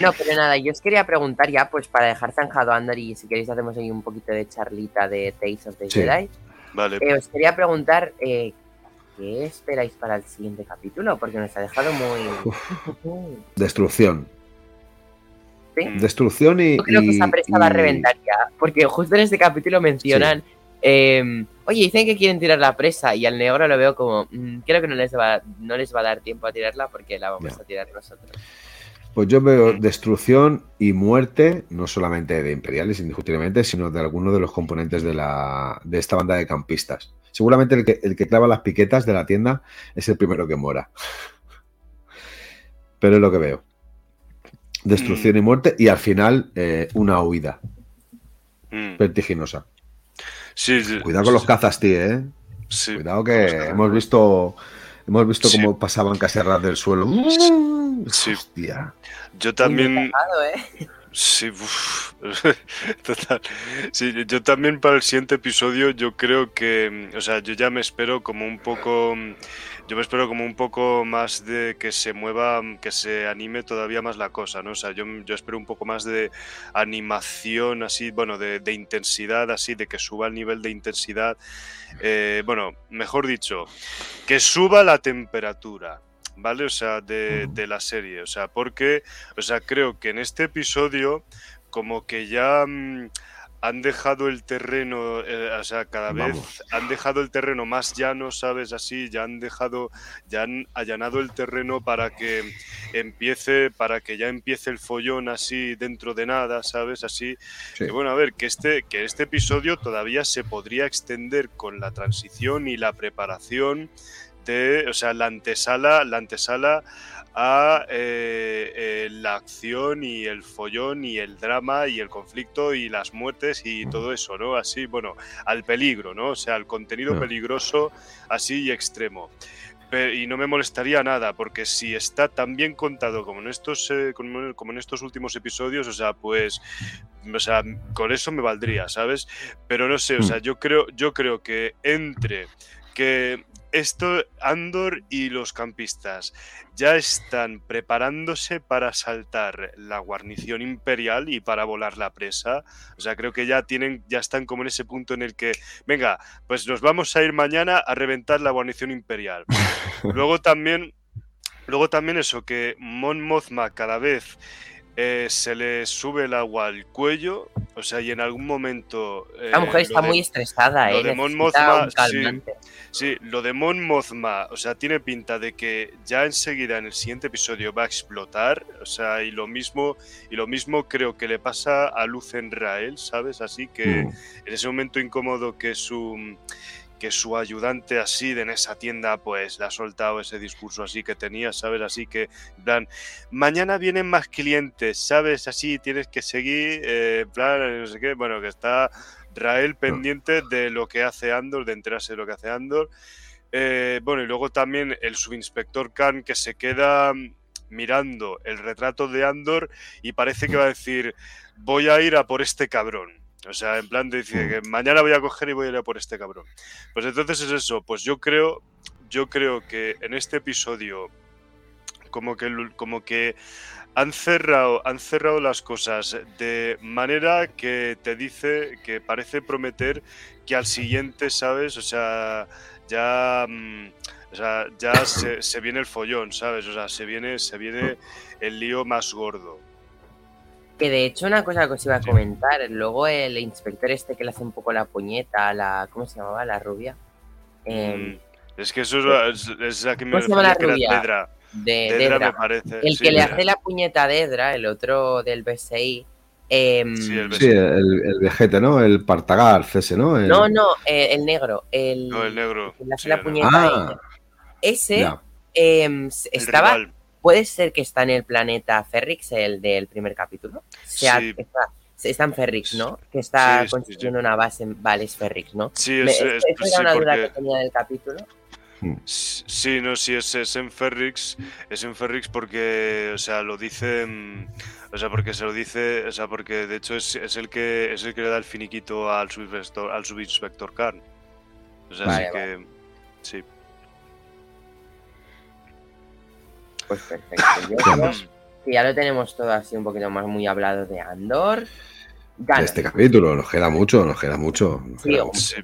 No, pero nada, yo os quería preguntar ya, pues para dejar zanjado a Andor y si queréis hacemos ahí un poquito de charlita de Tales of the Sí. Jedi. Vale. Eh, os quería preguntar eh, qué esperáis para el siguiente capítulo, porque nos ha dejado muy... Destrucción. ¿Sí? Destrucción y. Yo creo que se ha prestado a reventar ya, porque justo en este capítulo mencionan Eh, oye, dicen que quieren tirar la presa y al negro lo veo como, mm, creo que no les, va, no les va a dar tiempo a tirarla porque la vamos a tirar nosotros. Pues yo veo destrucción y muerte, no solamente de imperiales, indiscutiblemente, sino de algunos de los componentes de, la, de esta banda de campistas. Seguramente el que, el que clava las piquetas de la tienda es el primero que muera. Pero es lo que veo. Destrucción y muerte y al final eh, una huida Mm. vertiginosa. Sí, sí, Cuidado con los cazas, tío, ¿eh? sí. Cuidado que hemos visto hemos visto Sí. cómo pasaban casi a ras del suelo. Sí. Hostia. Yo también. Dejado, ¿eh? Sí, total. Sí, yo también para el siguiente episodio yo creo que, o sea, yo ya me espero como un poco, yo me espero como un poco más de que se mueva, que se anime todavía más la cosa, ¿no? O sea, yo, espero un poco más de animación, así, bueno, de, de intensidad, así, de que suba el nivel de intensidad. Eh, bueno, mejor dicho, que suba la temperatura. ¿Vale? O sea, de, de la serie. O sea, porque o sea, creo que en este episodio como que ya mm, han dejado el terreno, eh, o sea, cada vez Vamos. han dejado el terreno más llano, ¿sabes? Así, ya han dejado, ya han allanado el terreno para que empiece, para que ya empiece el follón así dentro de nada, ¿sabes? Así. Sí. Que bueno, a ver, que este, que este episodio todavía se podría extender con la transición y la preparación de, o sea, la antesala, la antesala a eh, eh, la acción y el follón y el drama y el conflicto y las muertes y todo eso, ¿no? Así, bueno, al peligro, ¿no? O sea, al contenido peligroso así y extremo. Y no me molestaría nada, porque si está tan bien contado como en estos, eh, como como en estos últimos episodios, o sea, pues, o sea, con eso me valdría, ¿sabes? Pero no sé, o Hmm. sea, yo creo, yo creo que entre que esto, Andor y los campistas ya están preparándose para saltar la guarnición imperial y para volar la presa. O sea, creo que ya tienen, ya están como en ese punto en el que, venga, pues nos vamos a ir mañana a reventar la guarnición imperial. luego también, luego también eso, que Mon Mothma cada vez eh, se le sube el agua al cuello, o sea, y en algún momento... La eh, mujer lo está de- muy estresada, lo ¿eh? de Mon Mothma, sí. Sí, lo de Mon Mothma, o sea, tiene pinta de que ya enseguida en el siguiente episodio va a explotar, o sea, y lo mismo, y lo mismo creo que le pasa a Lucen Rael, ¿sabes? Así que Mm. en ese momento incómodo que su que su ayudante así de en esa tienda pues le ha soltado ese discurso así que tenía, ¿sabes? Así que, plan, mañana vienen más clientes, ¿sabes? Así tienes que seguir, eh, plan, no sé qué, bueno, que está Rael pendiente de lo que hace Andor, de enterarse de lo que hace Andor. Eh, bueno, y luego también el subinspector Khan que se queda mm, mirando el retrato de Andor y parece que va a decir, voy a ir a por este cabrón. O sea, en plan de decir que mañana voy a coger y voy a ir a por este cabrón. Pues entonces es eso, pues yo creo, yo creo que en este episodio como que, como que han cerrado, han cerrado las cosas de manera que te dice, que parece prometer que al siguiente, ¿sabes? O sea, ya, mm, o sea, ya se, se viene el follón, ¿sabes? O sea, se viene, se viene el lío más gordo. Que de hecho, una cosa que os iba a comentar, luego el inspector este que le hace un poco la puñeta, a la. ¿Cómo se llamaba? La rubia. Em, Mm, Es que eso es, es, es a que me ¿Cómo se llama la refería, que rubia? Dedra. de Dedra Dedra. me parece. El sí, que le hace la puñeta a Dedra, el otro del BSI. em, Sí, el Sí, el, el vejete, ¿no? El Partagar, ese, ¿no? El- No, no, eh, el negro. El, No, el negro. que le hace Sí, la el puñeta Ah. Ese em, El estaba. rival. Puede ser que está en el planeta Ferrix, el del primer capítulo. Sea, Sí. está, está en Ferrix, ¿no? Que está Sí, sí, construyendo una base en Vale, es Ferrix, ¿no? Sí, Me- es, es- es- esa sí, era una duda que porque... tenía del capítulo. Sí, no, sí, es, es en Ferrix, es en Ferrix porque, o sea, lo dice, o sea, porque se lo dice, o sea, porque de hecho es, es el que es el que le da el finiquito al subinspector, al subinspector Khan. O sea, Vale, así que, sí. Pues perfecto. Yo creo que ya lo tenemos todo así un poquito más muy hablado de Andor. Este capítulo, nos queda mucho, nos queda mucho. nos Sí, queda o- mucho. Sí,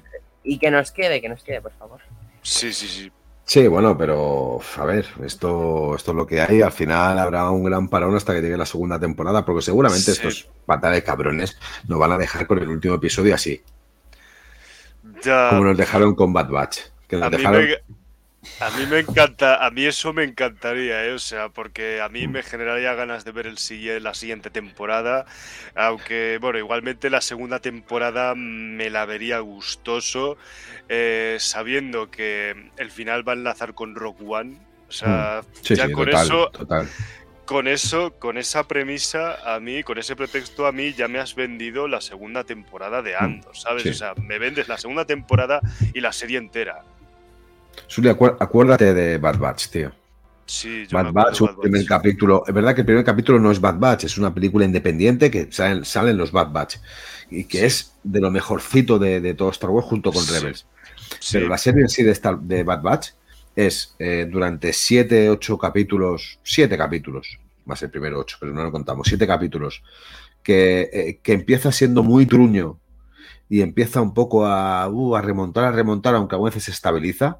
Y que nos quede, que nos quede, por favor. sí, sí, sí. Sí, bueno, pero a ver, esto, esto es lo que hay. Al final habrá un gran parón hasta que llegue la segunda temporada, porque seguramente Sí. estos patas de cabrones nos van a dejar con el último episodio así. Ya. Como nos dejaron con Bad Batch. Que nos A mí, dejaron... me, a mí me encanta, a mí eso me encantaría, ¿eh? o sea, porque a mí me generaría ganas de ver el la siguiente temporada, aunque, bueno, igualmente la segunda temporada me la vería gustoso, eh, sabiendo que el final va a enlazar con Rock One, o sea, Sí, ya sí, con total, eso, total. con eso, con esa premisa, a mí, con ese pretexto, a mí ya me has vendido la segunda temporada de Andor, ¿sabes? Mm, sí. O sea, me vendes la segunda temporada y la serie entera. Acuérdate de Bad Batch, tío. Sí, yo Bad Batch, un Bad primer Batch. capítulo. Es verdad que el primer capítulo no es Bad Batch, es una película independiente que salen, salen los Bad Batch. Y que Sí. es de lo mejorcito de, de todo Star Wars junto con Sí. Rebels. Sí, Pero la serie en sí de, Star- de Bad Batch es eh, durante siete, ocho capítulos, siete capítulos, va a ser primero ocho, pero no lo contamos, siete capítulos, que, eh, que empieza siendo muy truño y empieza un poco a, uh, a remontar, a remontar, aunque a veces se estabiliza.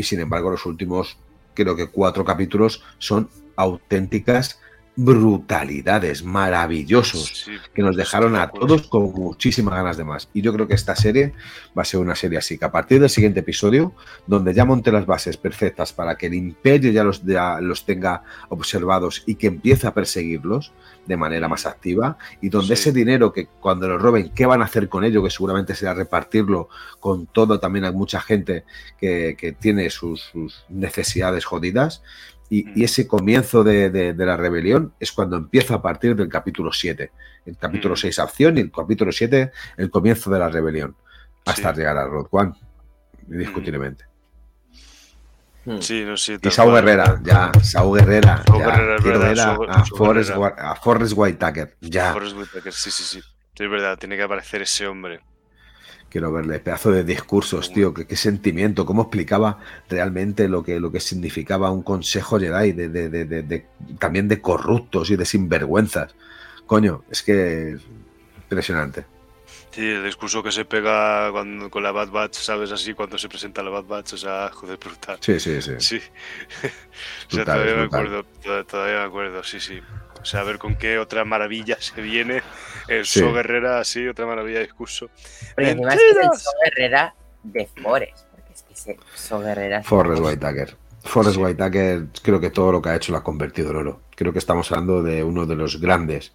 Y sin embargo, los últimos, creo que cuatro capítulos son auténticas brutalidades, maravillosos sí, que nos dejaron de a todos con muchísimas ganas de más. Y yo creo que esta serie va a ser una serie así, que a partir del siguiente episodio, donde ya monte las bases perfectas para que el imperio ya los, ya los tenga observados y que empiece a perseguirlos de manera más activa, y donde Sí. ese dinero que cuando lo roben, ¿qué van a hacer con ello? Que seguramente será repartirlo con todo, también hay mucha gente que, que tiene sus, sus necesidades jodidas. Y, y ese comienzo de, de- de la rebelión es cuando empieza a partir del capítulo 7. El capítulo Mm. 6 acción y el capítulo 7 el comienzo de la rebelión. Hasta Sí. llegar a Road One, indiscutiblemente. Hmm. Sí, no sé. Y Saúl. Guerrera, ya, Saúl Guerrera, Saúl ya. Guerrera, es verdad, a, Saúl- a Saúl Forrest, Guerrera. A Forrest Whitaker, ya. Forrest Whitaker, sí, sí, sí. Sí, es verdad, tiene que aparecer ese hombre. Quiero verle, pedazo de discursos, tío, qué, sentimiento, cómo explicaba realmente lo que, lo que significaba un consejo Jedi, de, de- de- de- también de corruptos y de sinvergüenzas. Coño, es que es impresionante. Sí, el discurso que se pega cuando, con la Bad Batch, ¿sabes? Así cuando se presenta la Bad Batch, o sea, joder, brutal. Sí, sí, sí. Sí. o sea, Brutal, todavía me acuerdo, to- todavía me acuerdo, sí, sí. O sea, a ver con qué otra maravilla se viene. El Sí. So Guerrera, sí, otra maravilla de discurso. Porque encima es el. So Guerrera de Forest. Porque es que ese So Guerrera. Forrest Whitaker. Forrest Whitaker, creo que todo lo que ha hecho lo ha convertido en oro. Creo que estamos hablando de uno de los grandes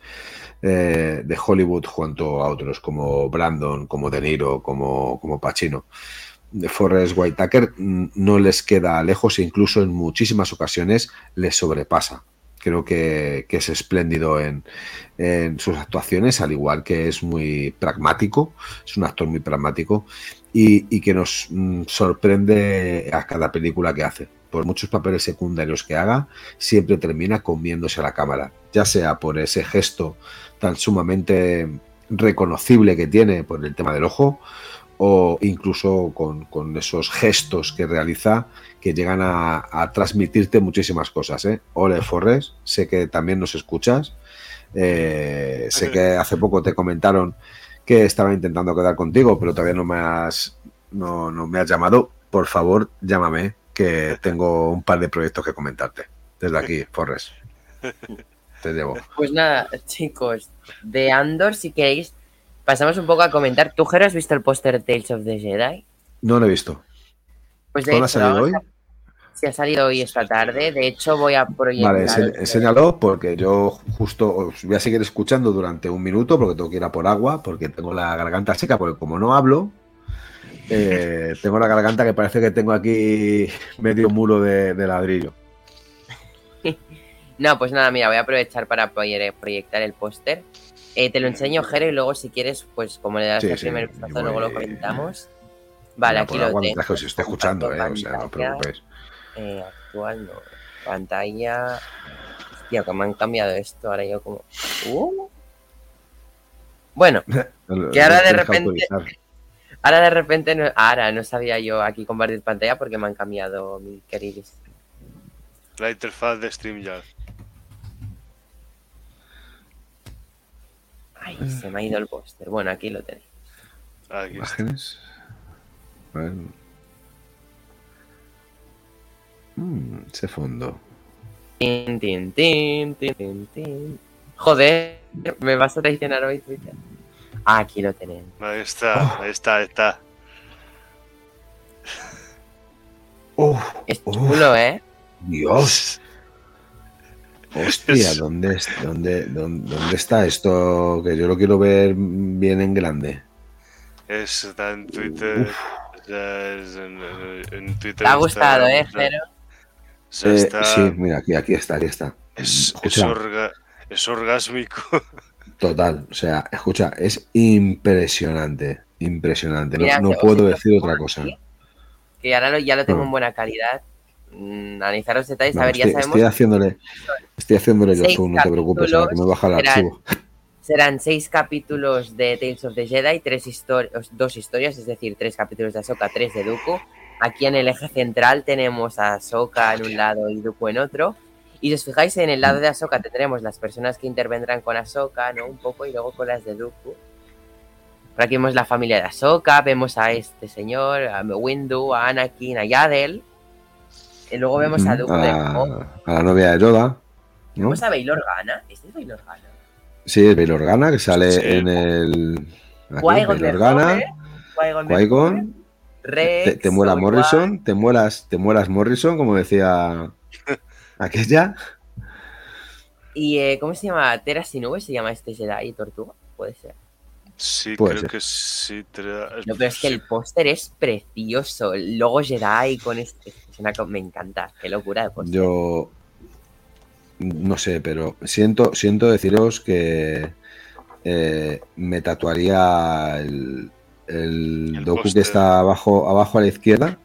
eh, de Hollywood junto a otros como Brandon, como De Niro, como, como Pacino. De Forrest Whitaker mm, no les queda lejos e incluso en muchísimas ocasiones les sobrepasa. Creo que, es espléndido en, sus actuaciones, al igual que es muy pragmático, es un actor muy pragmático y, y que nos mm, sorprende a cada película que hace. Por muchos papeles secundarios que haga, siempre termina comiéndose a la cámara, ya sea por ese gesto tan sumamente reconocible que tiene por el tema del ojo, o incluso con, con esos gestos que realiza que llegan a, a transmitirte muchísimas cosas. ¿eh? Ole Forres, sé que también nos escuchas. Eh, sé que hace poco te comentaron que estaba intentando quedar contigo, pero todavía no me has, no, no me has llamado. Por favor, llámame, que tengo un par de proyectos que comentarte. Desde aquí, Forres. Te llevo. Pues nada, chicos, de Andor, si queréis, pasamos un poco a comentar. ¿Tú, Jero, has visto el póster Tales of the Jedi? No lo he visto. Pues de ¿Cuándo ha salido hoy? Sí, ha salido hoy esta tarde. De hecho, voy a proyectar. Vale, ense- enséñalo porque yo justo os voy a seguir escuchando durante un minuto porque tengo que ir a por agua porque tengo la garganta seca porque como no hablo, eh, tengo la garganta que parece que tengo aquí medio muro de, de ladrillo. No, pues nada, mira, voy a aprovechar para proye- proyectar el póster. Eh, te lo enseño, Jero, y luego si quieres, pues como le das Sí, el sí, primer vistazo, luego lo comentamos. Vale, aquí lo tengo. que os estoy escuchando, eh, o sea, no os preocupéis. eh, actual, no. Pantalla. Hostia, que me han cambiado esto. Ahora yo como. Uh. Bueno, Que ahora de repente- ahora de repente. No, ahora no sabía yo aquí compartir pantalla porque me han cambiado mi querido. La interfaz de StreamYard. Ay, eh. se me ha ido el póster. Bueno, aquí lo tenéis. Aquí Imágenes. Bueno. Mm, ese fondo. Tin, tin, tin, tin, tin, Joder, me vas a traicionar hoy, Twitter. Ah, aquí lo tenéis. Ahí está, oh. ahí está, ahí está. Oh, es oh. chulo, ¿eh? Dios. Hostia, Es- ¿dónde, es- dónde, dónde, dónde está esto? Que yo lo quiero ver bien en grande. Está en Twitter. o sea, es en, en Twitter. Te ha gustado, ¿eh, Jero? Eh, está- sí, mira, aquí, aquí está, aquí está. es, es Escucha, orga- es orgásmico. total, o sea, escucha, es impresionante, impresionante. No, Mira, puedo decir otra cosa. Que ahora lo- ya lo tengo Mm. en buena calidad. Mm, analizar los detalles. a ver, ya sabemos estoy haciéndole, estoy haciéndole yo zoom, no te preocupes, ahora que me baja el capítulos archivo. serán seis capítulos de Tales of the Jedi, tres histori- dos historias, es decir, tres capítulos de Ahsoka, tres de Dooku. Aquí en el eje central tenemos a Ahsoka en un lado y Dooku en otro. Y si os fijáis, en el lado de Ahsoka tendremos las personas que intervendrán con Ahsoka, ¿no? Un poco, y luego con las de Dooku. Por aquí vemos la familia de Ahsoka, vemos a este señor, a Windu, a Anakin, a Yadel. Y luego vemos a Dooku a, de la, a la novia de Yoda. ¿no? Vemos a Bail Organa. ¿Este es Bail Organa? Sí, es Bail Organa, que sale Sí. en el. Qui-Gon Organa, Qui-Gon Rex, te, te muela Obi-Wan. Morrison, te muelas, te muelas Morrison, como decía aquella. Y eh, ¿cómo se llama? Tera Sinube se llama este Jedi Tortuga, puede ser. Sí, Puede creo ser. que sí. tra- No, pero es que el póster es precioso. El logo Jedi con este. Es una co- me encanta. Qué locura de. Yo no sé, pero siento, siento deciros que eh, me tatuaría el, el El docu que está abajo, abajo a la izquierda,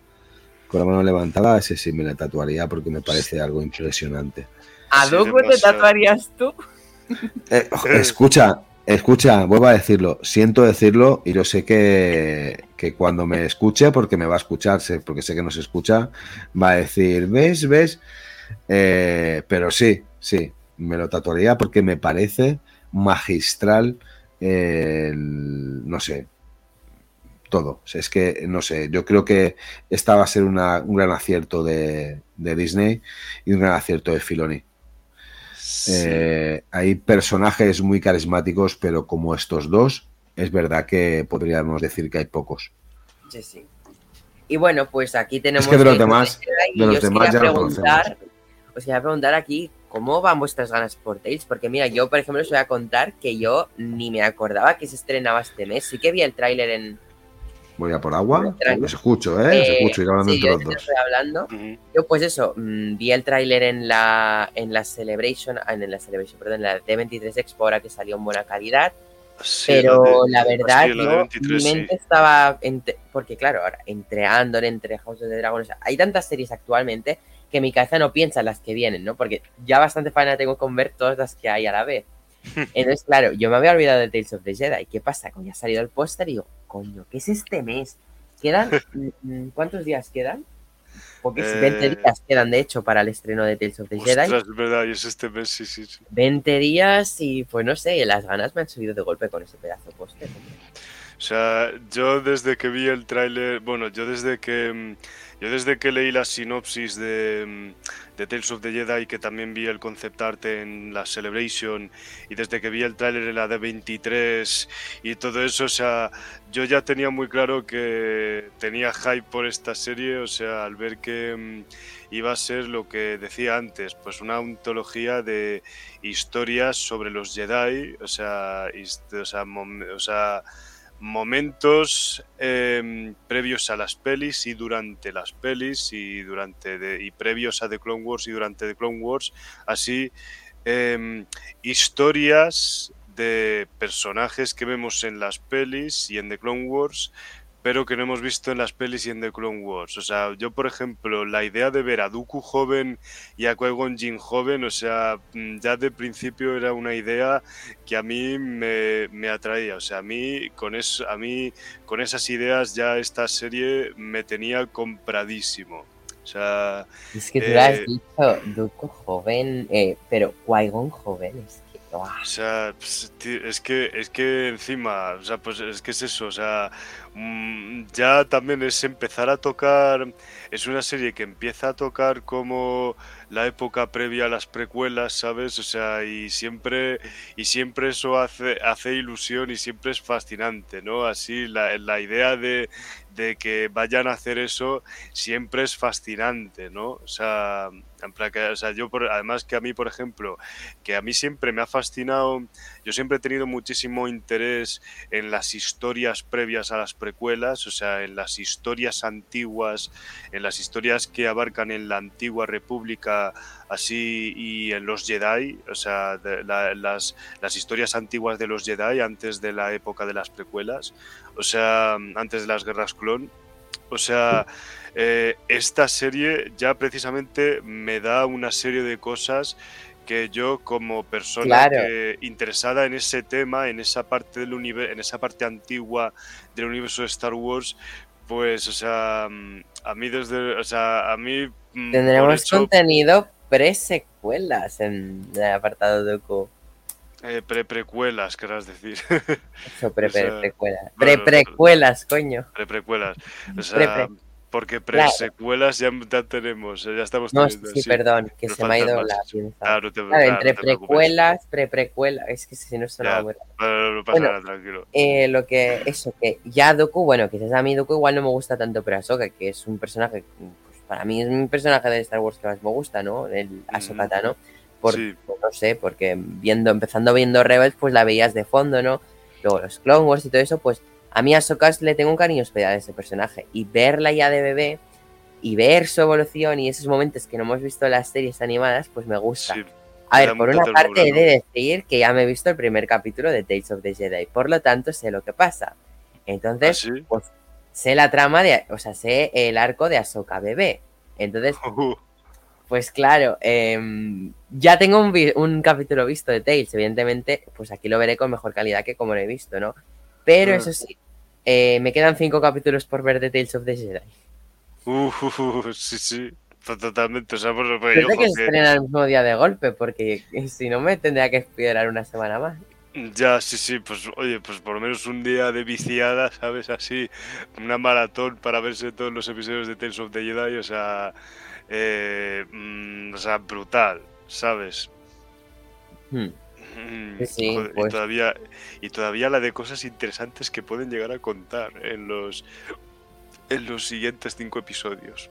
con la mano levantada, ese sí me lo tatuaría porque me parece algo impresionante. ¿A sí, Dooku te tatuarías tú? Eh, escucha, escucha, vuelvo a decirlo, siento decirlo y yo sé que, que cuando me escuche, porque me va a escuchar, porque sé que nos escucha, va a decir, ¿ves? ¿Ves? Eh, pero sí, sí, me lo tatuaría porque me parece magistral, no sé, todo. Es que, no sé, yo creo que esta va a ser un gran acierto de, de Disney y un gran acierto de Filoni. Sí. Eh, hay personajes muy carismáticos, pero como estos dos, es verdad que podríamos decir que hay pocos. Sí, sí. Y bueno, pues aquí tenemos. que de los demás- de los demás ya lo preguntar, Os quería preguntar aquí, ¿cómo van vuestras ganas por Tales? Porque mira, yo, por ejemplo, os voy a contar que yo ni me acordaba que se estrenaba este mes. Sí que vi el tráiler en. Voy a por agua. Os escucho, ¿eh? Os eh, escucho ir hablando sí, entre yo los te dos. estoy hablando. Ujú. Yo, pues eso, mm, vi el tráiler en la, en la Celebration, ah, en la Celebration, perdón, en la D23 Expo, ahora que salió en buena calidad. Sí, pero de- la verdad, sí, la yo, de 23, mi sí. mente estaba. entre- porque, claro, ahora, entre Andor, entre House of the Dragon, o sea, hay tantas series actualmente que mi cabeza no piensa en las que vienen, ¿no? Porque ya bastante faena tengo con ver todas las que hay a la vez. Entonces, claro, yo me había olvidado de Tales of the Jedi. ¿Qué pasa? Coño, ha salido el póster y digo, coño, ¿qué es este mes? ¿Quedan? mm, ¿Cuántos días quedan? Porque Eh, 20 días quedan, de hecho, para el estreno de Tales of the Jedi. Ostras, es verdad, y es este mes, sí, sí, sí. 20 días y, pues no sé, las ganas me han subido de golpe con ese pedazo de póster. O sea, yo desde que vi el tráiler, bueno, yo desde que mm, yo desde que leí la sinopsis de, mm, de Tales of the Jedi, que también vi el concept art en la Celebration, y desde que vi el tráiler en la D23 y todo eso, o sea, yo ya tenía muy claro que tenía hype por esta serie, o sea, al ver que mm, iba a ser lo que decía antes, pues una antología de historias sobre los Jedi, o sea, o sea momentos eh, previos a las pelis y durante las pelis y durante y previos a The Clone Wars y durante The Clone Wars. Así eh, historias de personajes que vemos en las pelis y en The Clone Wars pero que no hemos visto en las pelis y en The Clone Wars. O sea, yo, por ejemplo, la idea de ver a Dooku joven y a Qui-Gon Jinn joven, o sea, mm, ya de principio era una idea que a mí me, me atraía. O sea, a mí, con eso, a mí con esas ideas ya esta serie me tenía compradísimo. O sea, Es que tú lo has Eh, dicho, Dooku joven, eh, pero Qui-Gon joven, es. O sea, pues, es que es que encima, o sea, pues es que es eso, o sea, mm, ya también es empezar a tocar, es una serie que empieza a tocar como la época previa a las precuelas, ¿sabes? O sea, y siempre, y siempre eso hace, hace ilusión y siempre es fascinante, ¿no? Así la, la idea de, de que vayan a hacer eso siempre es fascinante, ¿no? O sea, en plan que, o sea, yo por, además que a mí, por ejemplo, que a mí siempre me ha fascinado, yo siempre he tenido muchísimo interés en las historias previas a las precuelas, o sea, en las historias antiguas, en las historias que abarcan en la antigua república así y en los Jedi, o sea, de la- las, las historias antiguas de los Jedi antes de la época de las precuelas, o sea, antes de las guerras clon. O sea, eh, esta serie ya precisamente me da una serie de cosas que yo como persona Claro. que- interesada en ese tema, en esa parte del universo, en esa parte antigua del universo de Star Wars, pues, o sea, mm, a mí desde, o sea, a mí mm, Tendremos hecho, contenido pre-secuelas en el apartado de Doku. eh, pre precuelas, querrás decir, Eso, pre O sea, precuelas. bueno, Pre precuelas, coño. pre precuelas, o sea. Porque Claro. pre-secuelas ya, ya tenemos, ya estamos No, teniendo, sí, sí. perdón, que Nos se me ha ido la pinza. Claro, te- Claro, claro, entre no precuelas, pre-precuelas, es que si no suena Ya. muy Vale, no pasa Bueno, nada, tranquilo. eh, lo que eso que ya Doku bueno quizás a mí Doku igual no me gusta tanto pero Ahsoka que es un personaje pues, para mí es mi personaje de Star Wars que más me gusta no el Ahsoka. Tano por Sí. pues, no sé porque viendo empezando viendo Rebels pues la veías de fondo no luego los Clone Wars y todo eso pues a mí a Ahsoka le tengo un cariño especial a ese personaje y verla ya de bebé y ver su evolución y esos momentos que no hemos visto en las series animadas pues me gusta Sí, a ver, por una parte he de decir que ya me he visto el primer capítulo de Tales of the Jedi, por lo tanto sé lo que pasa. Entonces, ¿Ah, sí? pues sé la trama de, o sea, sé el arco de Ahsoka bebé. Entonces, Uh, pues claro, em, ya tengo un, un capítulo visto de Tales, evidentemente, pues aquí lo veré con mejor calidad que como lo he visto, ¿no? Pero eso sí, eh, me quedan cinco capítulos por ver de Tales of the Jedi. uh, uh, sí, sí, to- totalmente. O sea, por, ojo, que se que- estrena el mismo día de golpe, porque si no me tendría que esperar una semana más. ya, sí, sí, pues oye, pues por lo menos un día de viciada, ¿sabes? Así, una maratón para verse todos los episodios de Tales of the Jedi, o sea, eh, mm, o sea, brutal, ¿sabes? Hmm. Sí, joder, pues. y todavía y todavía la de cosas interesantes que pueden llegar a contar en los en los siguientes cinco episodios.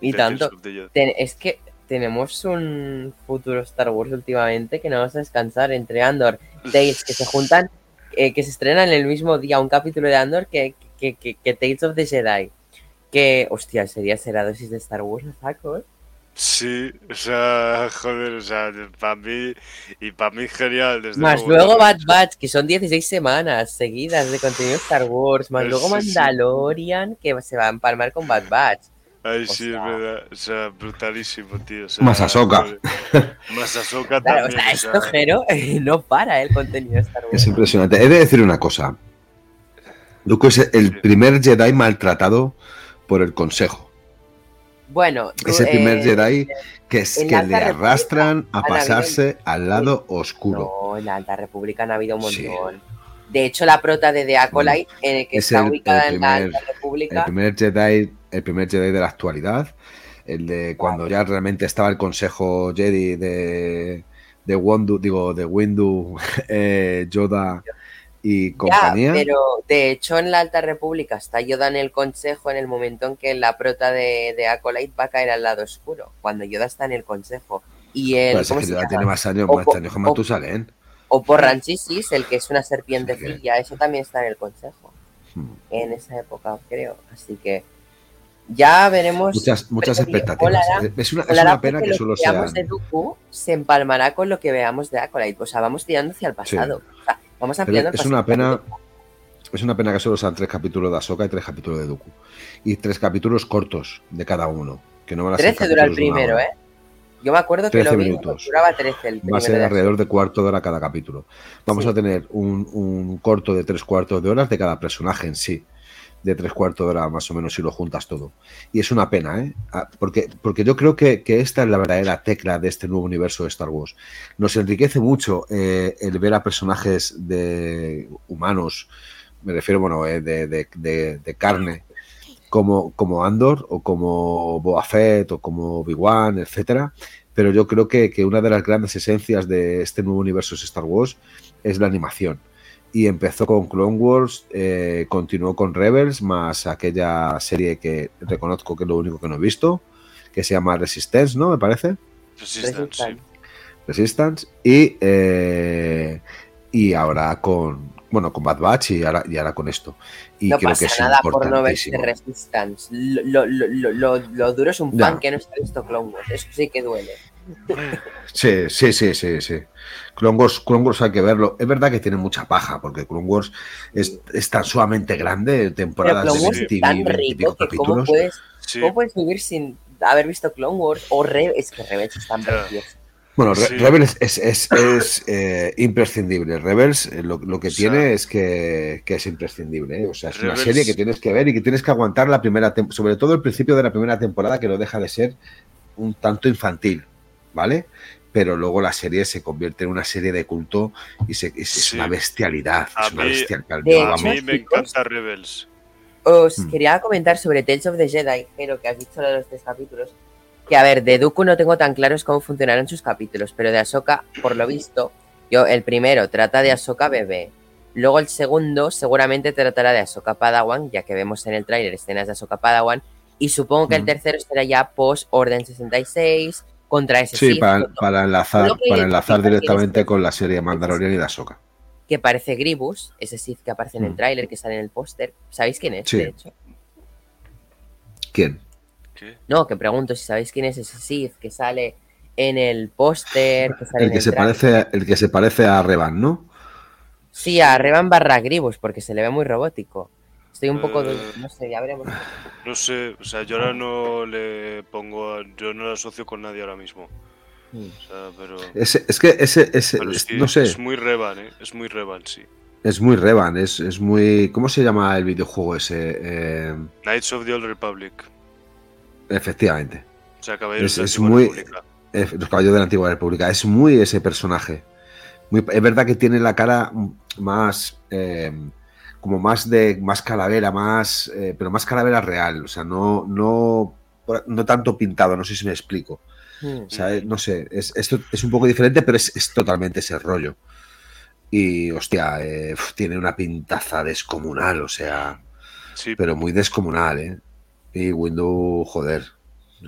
Y tanto. Ten- es que tenemos un futuro Star Wars últimamente que no vamos a descansar entre Andor y Tales que se juntan, eh, que se estrenan el mismo día un capítulo de Andor que, que, que, que Tales of the Jedi. Que, hostia, sería ser la dosis de Star Wars, ¿eh? Sí, o sea, joder, o sea, para mí y para mí genial desde Más luego. Bad Batch, que son 16 semanas seguidas de contenido Star Wars, más Eh, luego sí, sí. Mandalorian, que se va a empalmar con Bad Batch. Ay, o sí, es verdad, o sea, brutalísimo, tío. o sea, Más Ahsoka. joder. Más Ahsoka Claro, o sea, esto, Jero, no para el contenido de Star Es Wars. impresionante. He de decir una cosa. Dooku es el primer Jedi maltratado por el Consejo. Bueno, Ese primer eh, Jedi que, es, en que le República arrastran a habido- pasarse al lado oscuro. No, en la Alta República han habido un Sí. montón. De hecho, la prota de The Acolyte, eh, que es está el- ubicada el en la primer- Alta El República, primer Jedi, el primer Jedi de la actualidad. El de cuando ya realmente estaba el Consejo Jedi de, de Wondu, digo, de Windu, eh, Yoda y compañía. Ya, pero de hecho en la Alta República está Yoda en el consejo en el momento en que la prota de, de Acolyte va a caer al lado oscuro, cuando Yoda está en el consejo. Y el, Pues es ¿cómo que Yoda tiene más años, O más años que Matusalén. O por Ranchisis, el que es una serpiente Sí, que- filla, eso también está en el consejo, Hmm. en esa época, creo. Así que ya veremos. Muchas, muchas expectativas. volará- Es una, es una pena que lo solo que veamos de Dooku se empalmará con lo que veamos de Acolyte. O sea, vamos tirando hacia el pasado. O sea, vamos ampliando es pasado. una pena. Es una pena que solo sean tres capítulos de Ahsoka y tres capítulos de Dooku. Y tres capítulos cortos de cada uno. Que no van a ser 13 dura el primero. ¿eh? Yo me acuerdo que 13 lo vi, minutos. duraba 13 el Va a ser de alrededor de cuarto de hora cada capítulo. Vamos Sí. a tener un, un corto de tres cuartos de horas de cada personaje en sí. De tres cuartos de hora más o menos si lo juntas todo. Y es una pena, ¿eh? Ah, Porque, porque yo creo que, que esta es la verdadera tecla de este nuevo universo de Star Wars. Nos enriquece mucho eh, el ver a personajes de humanos me refiero, bueno, eh, de, de- carne, como, como Andor o como Boba Fett o como Obi-Wan, etcétera. Pero yo creo que, que una de las grandes esencias de este nuevo universo de Star Wars es la animación. Y empezó con Clone Wars, eh, continuó con Rebels, más aquella serie que reconozco que es lo único que no he visto, que se llama Resistance, ¿no? Me parece. Resistance, sí. Resistance. Y, eh, y ahora con bueno con Bad Batch y ahora, y ahora con esto y no creo pasa que es nada por no verse Resistance. Lo, lo, lo, lo, lo duro es un Ya. fan que no se ha visto Clone Wars. Eso sí que duele. Sí sí sí sí sí Clone Wars, Clone Wars hay que verlo es verdad que tiene mucha paja porque Clone Wars es, es tan sumamente grande Pero temporadas Clone de Wars 20 es tan y 20 y pico rico que cómo puedes, Sí. cómo puedes vivir sin haber visto Clone Wars o Rebels. Es que Rebels es tan precioso. Bueno, Re- Sí. Rebels es, es, es, eh, imprescindible. Rebels eh, lo, lo que O sea, tiene es que, que es imprescindible. ¿eh? O sea, es una serie que tienes que ver y que tienes que aguantar la primera sobre todo el principio de la primera temporada, que no deja de ser un tanto infantil, ¿vale? Pero luego la serie se convierte en una serie de culto y, se, es, es Sí. una bestialidad. A es una mí- bestialidad. De A hecho, mí me encanta Rebels. Os Hmm. quería comentar sobre Tales of the Jedi, pero que has lo de los tres capítulos. Que a ver, de Dooku no tengo tan claros cómo funcionarán sus capítulos, pero de Ahsoka, por lo visto, yo el primero trata de Ahsoka bebé. Luego el segundo seguramente tratará de Ahsoka Padawan, ya que vemos en el tráiler escenas de Ahsoka Padawan. Y supongo que el Mm. tercero será ya post Orden 66, contra ese Sí, Sith, para, enlazar, para enlazar directamente con la serie Mandalorian y de Ahsoka. que parece Gribus, ese Sith que aparece en el Mm. tráiler, que sale en el póster. ¿Sabéis quién es, Sí. de hecho? ¿Quién? ¿Qué? No, que pregunto si sabéis quién es ese Sith que sale en el póster, que sale El en que, el se tráiler. parece, el que se parece a Revan, ¿no? Sí, a Revan barra Gribus, porque se le ve muy robótico. Estoy un poco... de- Eh. No sé, ya veremos. No sé, o sea, yo ahora no le pongo, a- yo no lo asocio con nadie ahora mismo. Hmm. O sea, pero, Ese- es que ese, ese es- no sé, es muy Revan, ¿eh? Es muy Revan, sí. es muy Revan, es, es muy... ¿Cómo se llama el videojuego ese? Eh, Knights of the Old Republic. efectivamente, O sea, Caballeros Es- de la es Antigua muy- República. eh, Los Caballeros de la Antigua República, es muy ese personaje. Muy- es verdad que tiene la cara más... eh, como más de más calavera, más eh, pero más calavera real, o sea, no, no, no tanto pintado, no sé si me explico. Hmm. O sea, eh, no sé, es, esto es un poco diferente, pero es, es totalmente ese rollo. Y, hostia, eh, tiene una pintaza descomunal, o sea, Sí, pero muy descomunal, ¿eh? Y Window, joder,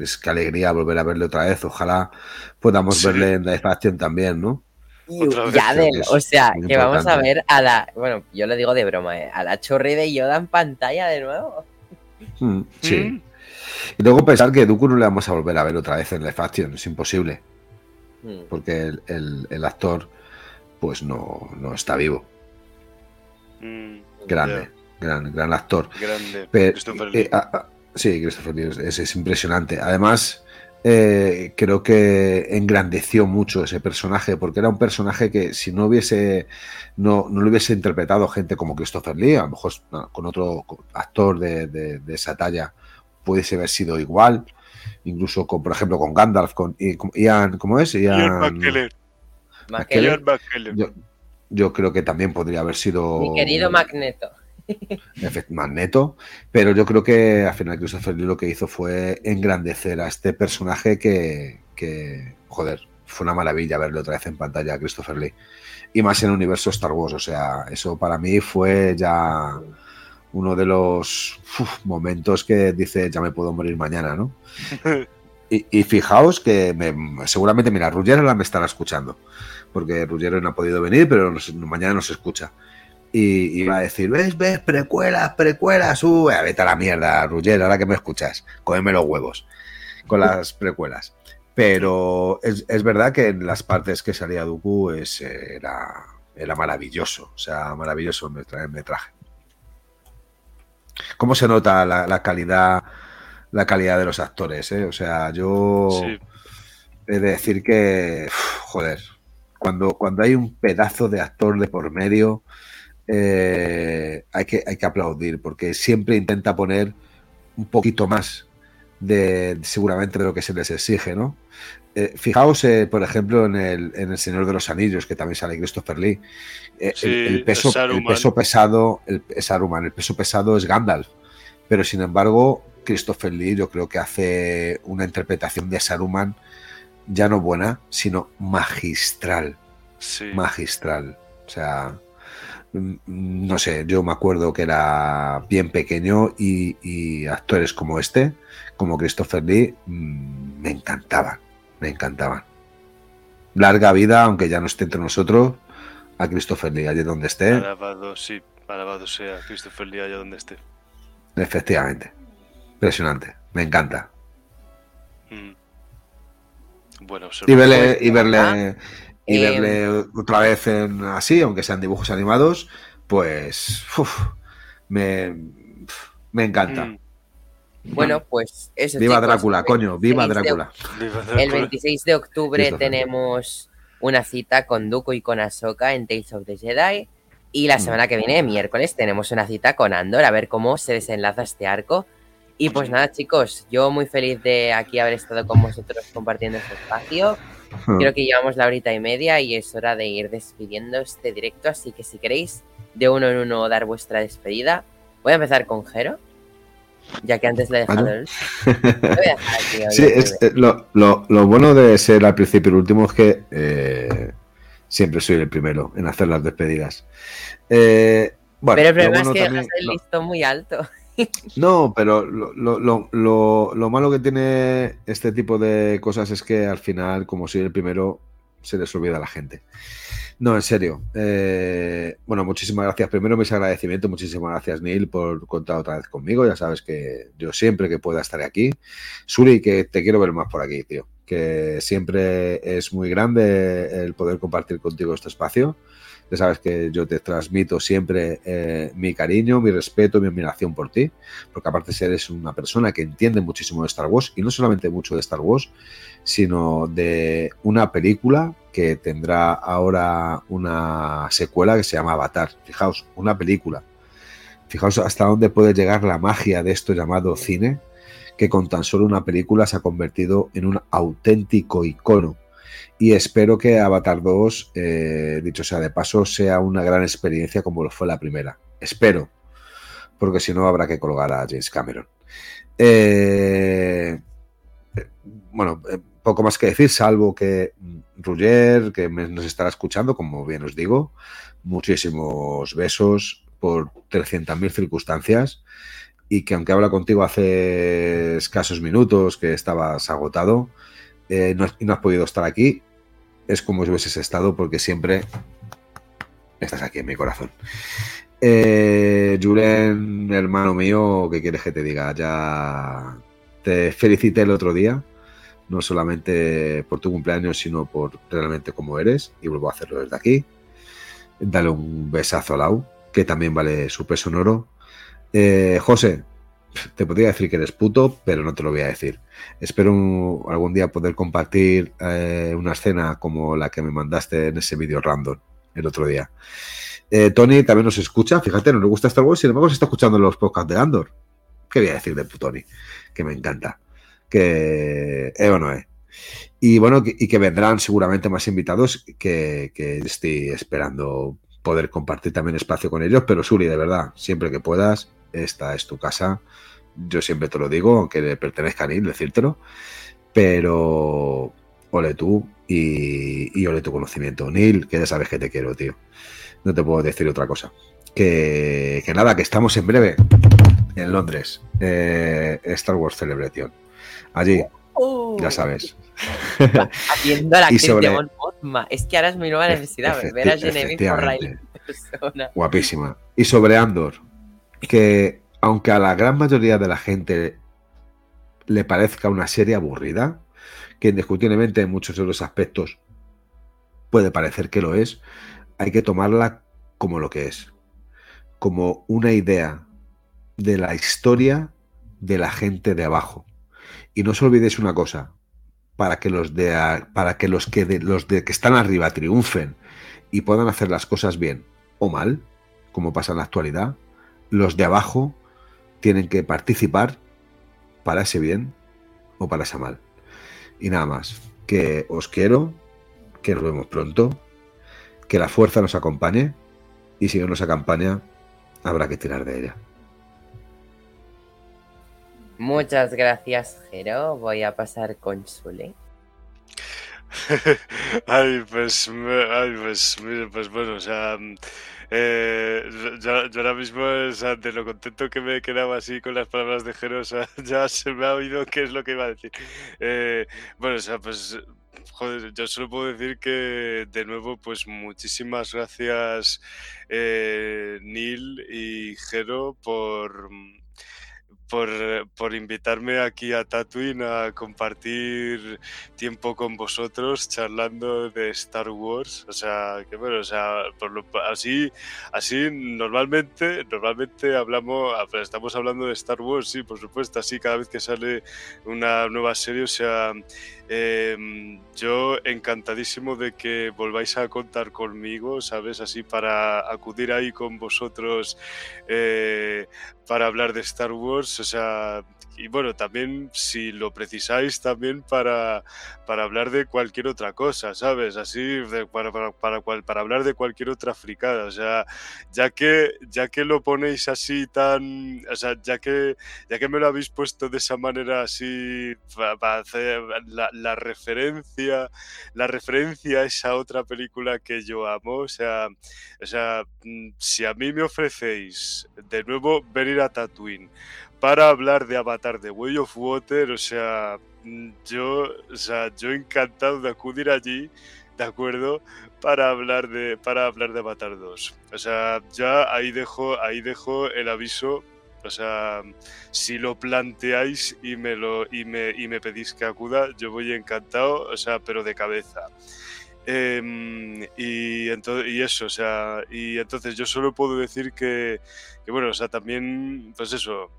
es que alegría volver a verle otra vez. Ojalá podamos Sí. verle en Live Action también, ¿no? Y Otra vez, ya creo del- que es o sea, muy que vamos a ver a la... Bueno, yo lo digo de broma, ¿eh? A la chorri de Yoda en pantalla de nuevo. Mm, sí. Mm. Y luego pensar que Dooku no le vamos a volver a ver otra vez en Live Action, es imposible, Hmm. porque el, el- el actor, pues no, no está vivo. Mm, Grande, gran, gran actor. grande. Christopher eh, Lee. ah, ah, sí, Christopher Lee es, es- es impresionante. Además, eh, creo que engrandeció mucho ese personaje, porque era un personaje que si no hubiese, no, no lo hubiese interpretado gente como Christopher Lee, a lo mejor con otro actor de, de- de esa talla pudiese haber sido igual. Incluso con, por ejemplo, con Gandalf, con, Ian, ¿cómo es? Ian Ian, McKellen. Más que McKellen. Ian McKellen. yo, yo creo que también podría haber sido mi querido Magneto. Magneto, pero yo creo que al final Christopher Lee lo que hizo fue engrandecer a este personaje que, que, joder, fue una maravilla verlo otra vez en pantalla a Christopher Lee. Y más en el universo Star Wars, o sea, eso para mí fue ya uno de los uf, momentos que dice, ya me puedo morir mañana, ¿no? Y, y fijaos que me- seguramente, mira, Ruggero la me estará escuchando, porque Ruggero no ha podido venir, pero nos- mañana nos escucha. Y iba a decir, ¿ves, ves, precuelas, precuelas? Uh, vete a la mierda, Ruggero, ahora que me escuchas, cógeme los huevos con las precuelas. Pero es, es verdad que en las partes que salía Dooku es, era, era maravilloso, o sea, maravilloso el metra- el metraje. ¿Cómo se nota la, la calidad la calidad de los actores? eh? O sea, yo Sí. he de decir que, joder, cuando, cuando hay un pedazo de actor de por medio, eh, hay, que, hay que aplaudir, porque siempre intenta poner un poquito más de seguramente de lo que se les exige, ¿no? eh, fijaos, eh, por ejemplo, en el, en el Señor de los Anillos, que también sale Christopher Lee. Eh, Sí, el, el peso, el peso pesado, el, es Saruman, el peso pesado es Gandalf. Pero sin embargo, Christopher Lee yo creo que hace una interpretación de Saruman ya no buena, sino magistral Sí. magistral. O sea, no sé, yo me acuerdo que era bien pequeño y, y actores como este, como Christopher Lee, mm, me encantaban, me encantaban. Larga vida, aunque ya no esté entre nosotros, a Christopher Lee, allí donde esté, Alabado, sí, alabado sea Christopher Lee allá donde esté. efectivamente. Impresionante, me encanta. Mm. Bueno, Y verle, y verle. Y Eh, verle otra vez en así, aunque sean dibujos animados, pues uf, me, me encanta. Mm. Bueno, pues eso. Viva chicos, Drácula, coño, viva 26 de Drácula. Viva El Drácula. 26 de octubre tenemos una cita con Dooku y con Ahsoka en Tales of the Jedi. Y la Mm. semana que viene, miércoles, tenemos una cita con Andor a ver cómo se desenlaza este arco. Y pues nada, chicos, yo muy feliz de aquí haber estado con vosotros compartiendo este espacio. Creo que llevamos la horita y media y es hora de ir despidiendo este directo. Así que si queréis de uno en uno dar vuestra despedida, voy a empezar con Jero, ya que antes le he dejado Vale. el. Aquí Sí, es, eh, lo, lo- lo bueno de ser al principio y el último es que eh, siempre soy el primero en hacer las despedidas. Eh, bueno, Pero el problema bueno es que también- dejas el lo- listón muy alto. No, pero lo, lo- lo- lo- lo malo que tiene este tipo de cosas es que al final, como soy el primero, se les olvida a la gente. No, en serio. eh, bueno, muchísimas gracias. Primero mis agradecimientos. Muchísimas gracias, Neil, por contar otra vez conmigo. Ya sabes que yo siempre que pueda estaré aquí. Suri, que te quiero ver más por aquí, tío. Que siempre es muy grande el poder compartir contigo este espacio. Ya sabes que yo te transmito siempre eh, mi cariño, mi respeto, mi admiración por ti, porque aparte eres una persona que entiende muchísimo de Star Wars y no solamente mucho de Star Wars, sino de una película que tendrá ahora una secuela que se llama Avatar. Fijaos, una película. Fijaos hasta dónde puede llegar la magia de esto llamado cine, que con tan solo una película se ha convertido en un auténtico icono y espero que Avatar 2, eh, dicho sea de paso, sea una gran experiencia como lo fue la primera. Espero, porque si no habrá que colgar a James Cameron. Eh, eh, bueno, poco más que decir, salvo que mm, Roger, que nos estará escuchando, como bien os digo, muchísimos besos por 300.000 circunstancias y que aunque habla contigo hace escasos minutos que estabas agotado, eh, no, has- podido estar aquí, es como si hubieses estado porque siempre estás aquí en mi corazón. Eh, Julen, hermano mío, ¿qué quieres que te diga? Ya te felicité el otro día, no solamente por tu cumpleaños, sino por realmente cómo eres, y vuelvo a hacerlo desde aquí. Dale un besazo a Lau, que también vale su peso en oro. Eh, José, te podría decir que eres puto, pero no te lo voy a decir. Espero algún día poder compartir eh, una escena como la que me mandaste en ese vídeo random el otro día. Eh, Tony también nos escucha, fíjate, no le gusta Star Wars, sin embargo se está escuchando los podcasts de Andor. ¿Qué voy a decir de Tony? Que me encanta. Que es o no es. Y bueno, y que vendrán seguramente más invitados que, que estoy esperando poder compartir también espacio con ellos. Pero Suri, de verdad, siempre que puedas, esta es tu casa. Yo siempre te lo digo, aunque le pertenezca a Neil decírtelo. Pero ole tú y, y ole tu conocimiento. Neil, que ya sabes que te quiero, tío. No te puedo decir otra cosa. Que, que nada, que estamos en breve en Londres. eh, Star Wars Celebration. Allí, ya sabes. Haciendo la Y actriz sobre- de Mon Mothma. Es que ahora es mi nueva necesidad, ver a Genevieve persona. Guapísima. Y sobre Andor, que aunque a la gran mayoría de la gente le parezca una serie aburrida, que indiscutiblemente en muchos de aspectos puede parecer que lo es, hay que tomarla como lo que es, como una idea de la historia de la gente de abajo. Y no os olvidéis una cosa, para que los de para que los que de, los de que están arriba triunfen y puedan hacer las cosas bien o mal, como pasa en la actualidad, los de abajo tienen que participar para ese bien o para ese mal. Y nada más. que os quiero, que nos vemos pronto, que la fuerza nos acompañe y si no nos acompaña, habrá que tirar de ella. Muchas gracias, Jero. Voy a pasar con Sule. ay, pues, ay, pues, mire, pues bueno, o sea, eh, yo, yo ahora mismo, de lo contento que me he quedado así con las palabras de Jero, o sea, ya se me ha oído qué es lo que iba a decir. Eh, bueno, o sea, pues, joder, yo solo puedo decir que, de nuevo, pues muchísimas gracias, eh, Neil y Jero, por... por, por invitarme aquí a Tatooine a compartir tiempo con vosotros charlando de Star Wars. O sea, que bueno, o sea, por lo, así, así normalmente, normalmente hablamos, ah, pues estamos hablando de Star Wars, sí, por supuesto, así cada vez que sale una nueva serie, o sea, eh, yo encantadísimo de que volváis a contar conmigo, ¿sabes? Así para acudir ahí con vosotros eh, para hablar de Star Wars, o sea, y bueno, también si lo precisáis, también para, para hablar de cualquier otra cosa, ¿sabes? Así, de- para, para, para, para hablar de cualquier otra fricada, o sea, ya que, ya que lo ponéis así tan, o sea, ya que, ya que me lo habéis puesto de esa manera así, para hacer la, la referencia, la referencia a esa otra película que yo amo, o sea, o sea, mm, si a mí me ofrecéis de nuevo venir a Tatooine para hablar de Avatar de Way of Water, o sea, mm, yo, o sea, yo encantado de acudir allí, de acuerdo, para hablar de para hablar de Avatar 2. O sea, ya ahí dejo ahí dejo el aviso. O sea, si lo planteáis y me lo y me, y me pedís que acuda, yo voy encantado, o sea, pero de cabeza. Em, y, ento- y eso, o sea, y entonces yo solo puedo decir que, que bueno, o sea, también, pues eso,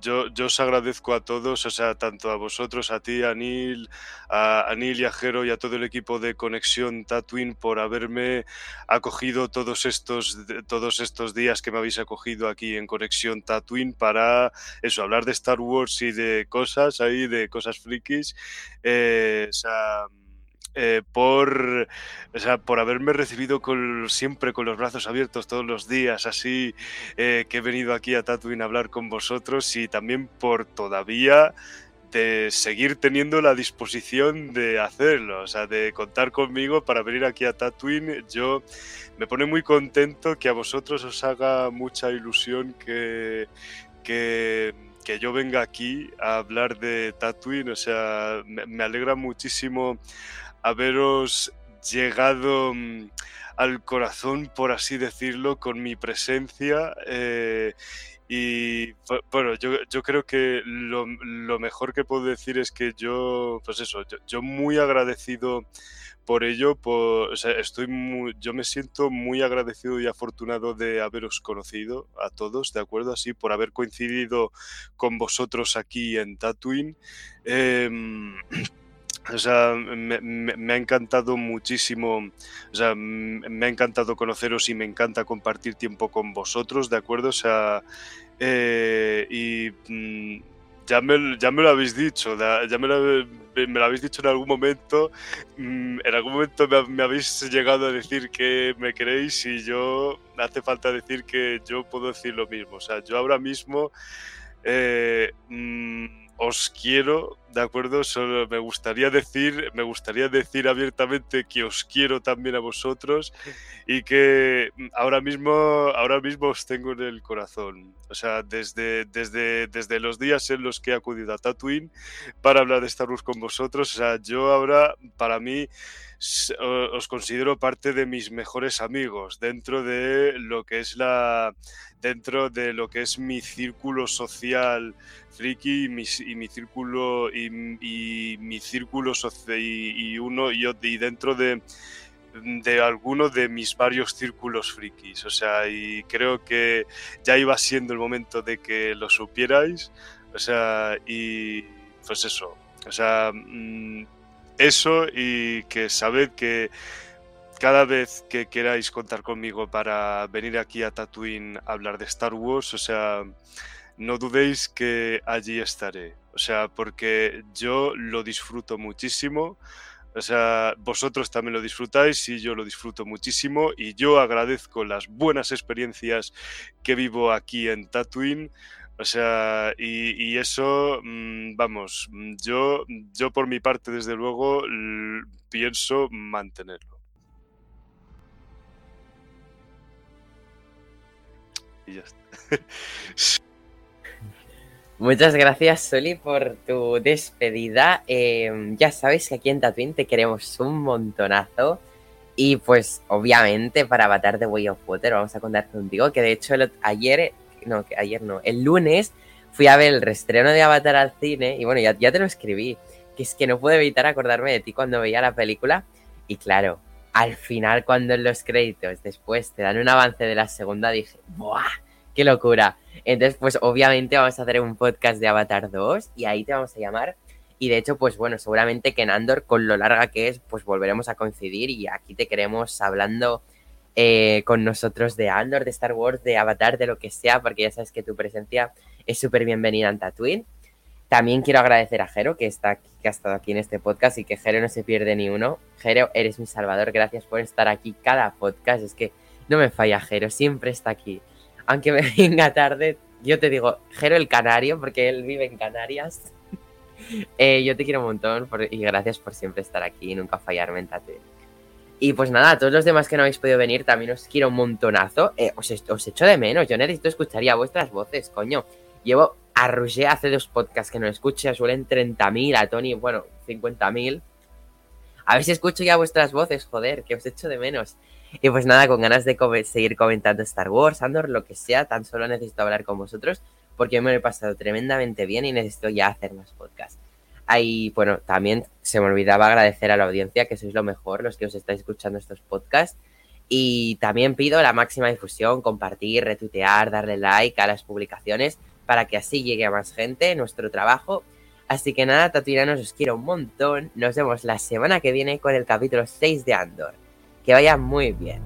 yo, yo os agradezco a todos, o sea, tanto a vosotros, a ti, a Neil, a, a Neil y a Jero y a todo el equipo de Conexión Tatooine por haberme acogido todos estos, todos estos días que me habéis acogido aquí en Conexión Tatooine para eso, hablar de Star Wars y de cosas ahí, de cosas frikis. Eh, o sea, eh, por, o sea, por haberme recibido siempre con los brazos abiertos todos los días, así eh, que he venido aquí a Tatooine a hablar con vosotros y también por todavía de seguir teniendo la disposición de hacerlo, o sea, de contar conmigo para venir aquí a Tatooine. Yo me pone muy contento que a vosotros os haga mucha ilusión que, que, que yo venga aquí a hablar de Tatooine, o sea, me alegra muchísimo haberos llegado mm, al corazón, por así decirlo, con mi presencia. eh, y bu- bueno, yo, yo creo que lo, mejor que puedo decir es que yo, pues eso, yo, muy agradecido por ello, estoy yo me siento muy agradecido y afortunado de haberos conocido a todos, ¿de acuerdo? Así, por haber coincidido con vosotros aquí en Tatooine. Em, o sea, me, ha encantado muchísimo, o sea, me ha encantado conoceros y me encanta compartir tiempo con vosotros, ¿de acuerdo? O sea, eh, y mm, ya, me, ya me lo habéis dicho, ya me lo, me lo habéis dicho en algún momento, mm, en algún momento me habéis llegado a decir que me queréis y yo, hace falta decir que yo puedo decir lo mismo, o sea, yo ahora mismo eh, mm, os quiero, ¿de acuerdo? Solo me gustaría decir, me gustaría decir abiertamente que os quiero también a vosotros y que mm, ahora mismo, ahora mismo os tengo en el corazón. O sea, desde, desde, desde los días en los que he acudido a Tatooine para hablar de Star Wars con vosotros, o sea, yo ahora, para mí, os considero parte de mis mejores amigos dentro de lo que es la dentro de lo que es mi círculo social friki y mi, y mi círculo y, y mi círculo y, y uno y, y dentro de de alguno de mis varios círculos frikis. O sea y creo que ya iba siendo el momento de que lo supierais. O sea y pues eso. O sea mm, eso y que sabed que cada vez que queráis contar conmigo para venir aquí a Tatooine a hablar de Star Wars, o sea, no dudéis que allí estaré. O sea, porque yo lo disfruto muchísimo. O sea, vosotros también lo disfrutáis y yo lo disfruto muchísimo y yo agradezco las buenas experiencias que vivo aquí en Tatooine. O sea, y, eso, mm, vamos, mm, yo, yo por mi parte, desde luego, pienso mantenerlo. Y ya está. Muchas gracias, Soli, por tu despedida. Eh, ya sabes que aquí en Tatooine te queremos un montonazo. Y pues, obviamente, para Avatar de Way of Water vamos a contar contigo. Que de hecho, el ayer, no, que ayer no, el lunes fui a ver el reestreno de Avatar al cine. Y bueno, ya, ya te lo escribí. Que es que no pude evitar acordarme de ti cuando veía la película. Y claro, al final, cuando en los créditos después te dan un avance de la segunda, dije, ¡buah! ¡Qué locura! Entonces, pues obviamente vamos a hacer un podcast de Avatar 2 y ahí te vamos a llamar. Y de hecho, pues bueno, seguramente que en Andor, con lo larga que es, pues volveremos a coincidir y aquí te queremos hablando eh, con nosotros de Andor, de Star Wars, de Avatar, de lo que sea, porque ya sabes que tu presencia es súper bienvenida en Tatooine. También quiero agradecer a Jero, que está que ha estado aquí en este podcast y que Jero no se pierde ni uno. Jero, eres mi salvador, gracias por estar aquí cada podcast. Es que no me falla Jero, siempre está aquí aunque me venga tarde, yo te digo, Jero el Canario, porque él vive en Canarias. Eh, yo te quiero un montón por- y gracias por siempre estar aquí y nunca fallarme en. Y pues nada, a todos los demás que no habéis podido venir, también os quiero un montonazo. Eh, os, os echo de menos, yo necesito escuchar ya vuestras voces, coño. Llevo a Roger hace dos podcasts que no escucho, suelen 30.000, a Tony, bueno, 50.000. A ver si escucho ya vuestras voces, joder, que os echo de menos. Y pues nada, con ganas de seguir comentando Star Wars, Andor, lo que sea, tan solo necesito hablar con vosotros porque me lo he pasado tremendamente bien y necesito ya hacer más podcasts. Ahí, bueno, también se me olvidaba agradecer a la audiencia que sois lo mejor, los que os estáis escuchando estos podcasts. Y también pido la máxima difusión, compartir, retuitear, darle like a las publicaciones para que así llegue a más gente nuestro trabajo. Así que nada, tatuiranos, os quiero un montón. Nos vemos la semana que viene con el capítulo 6 de Andor. Que vaya muy bien.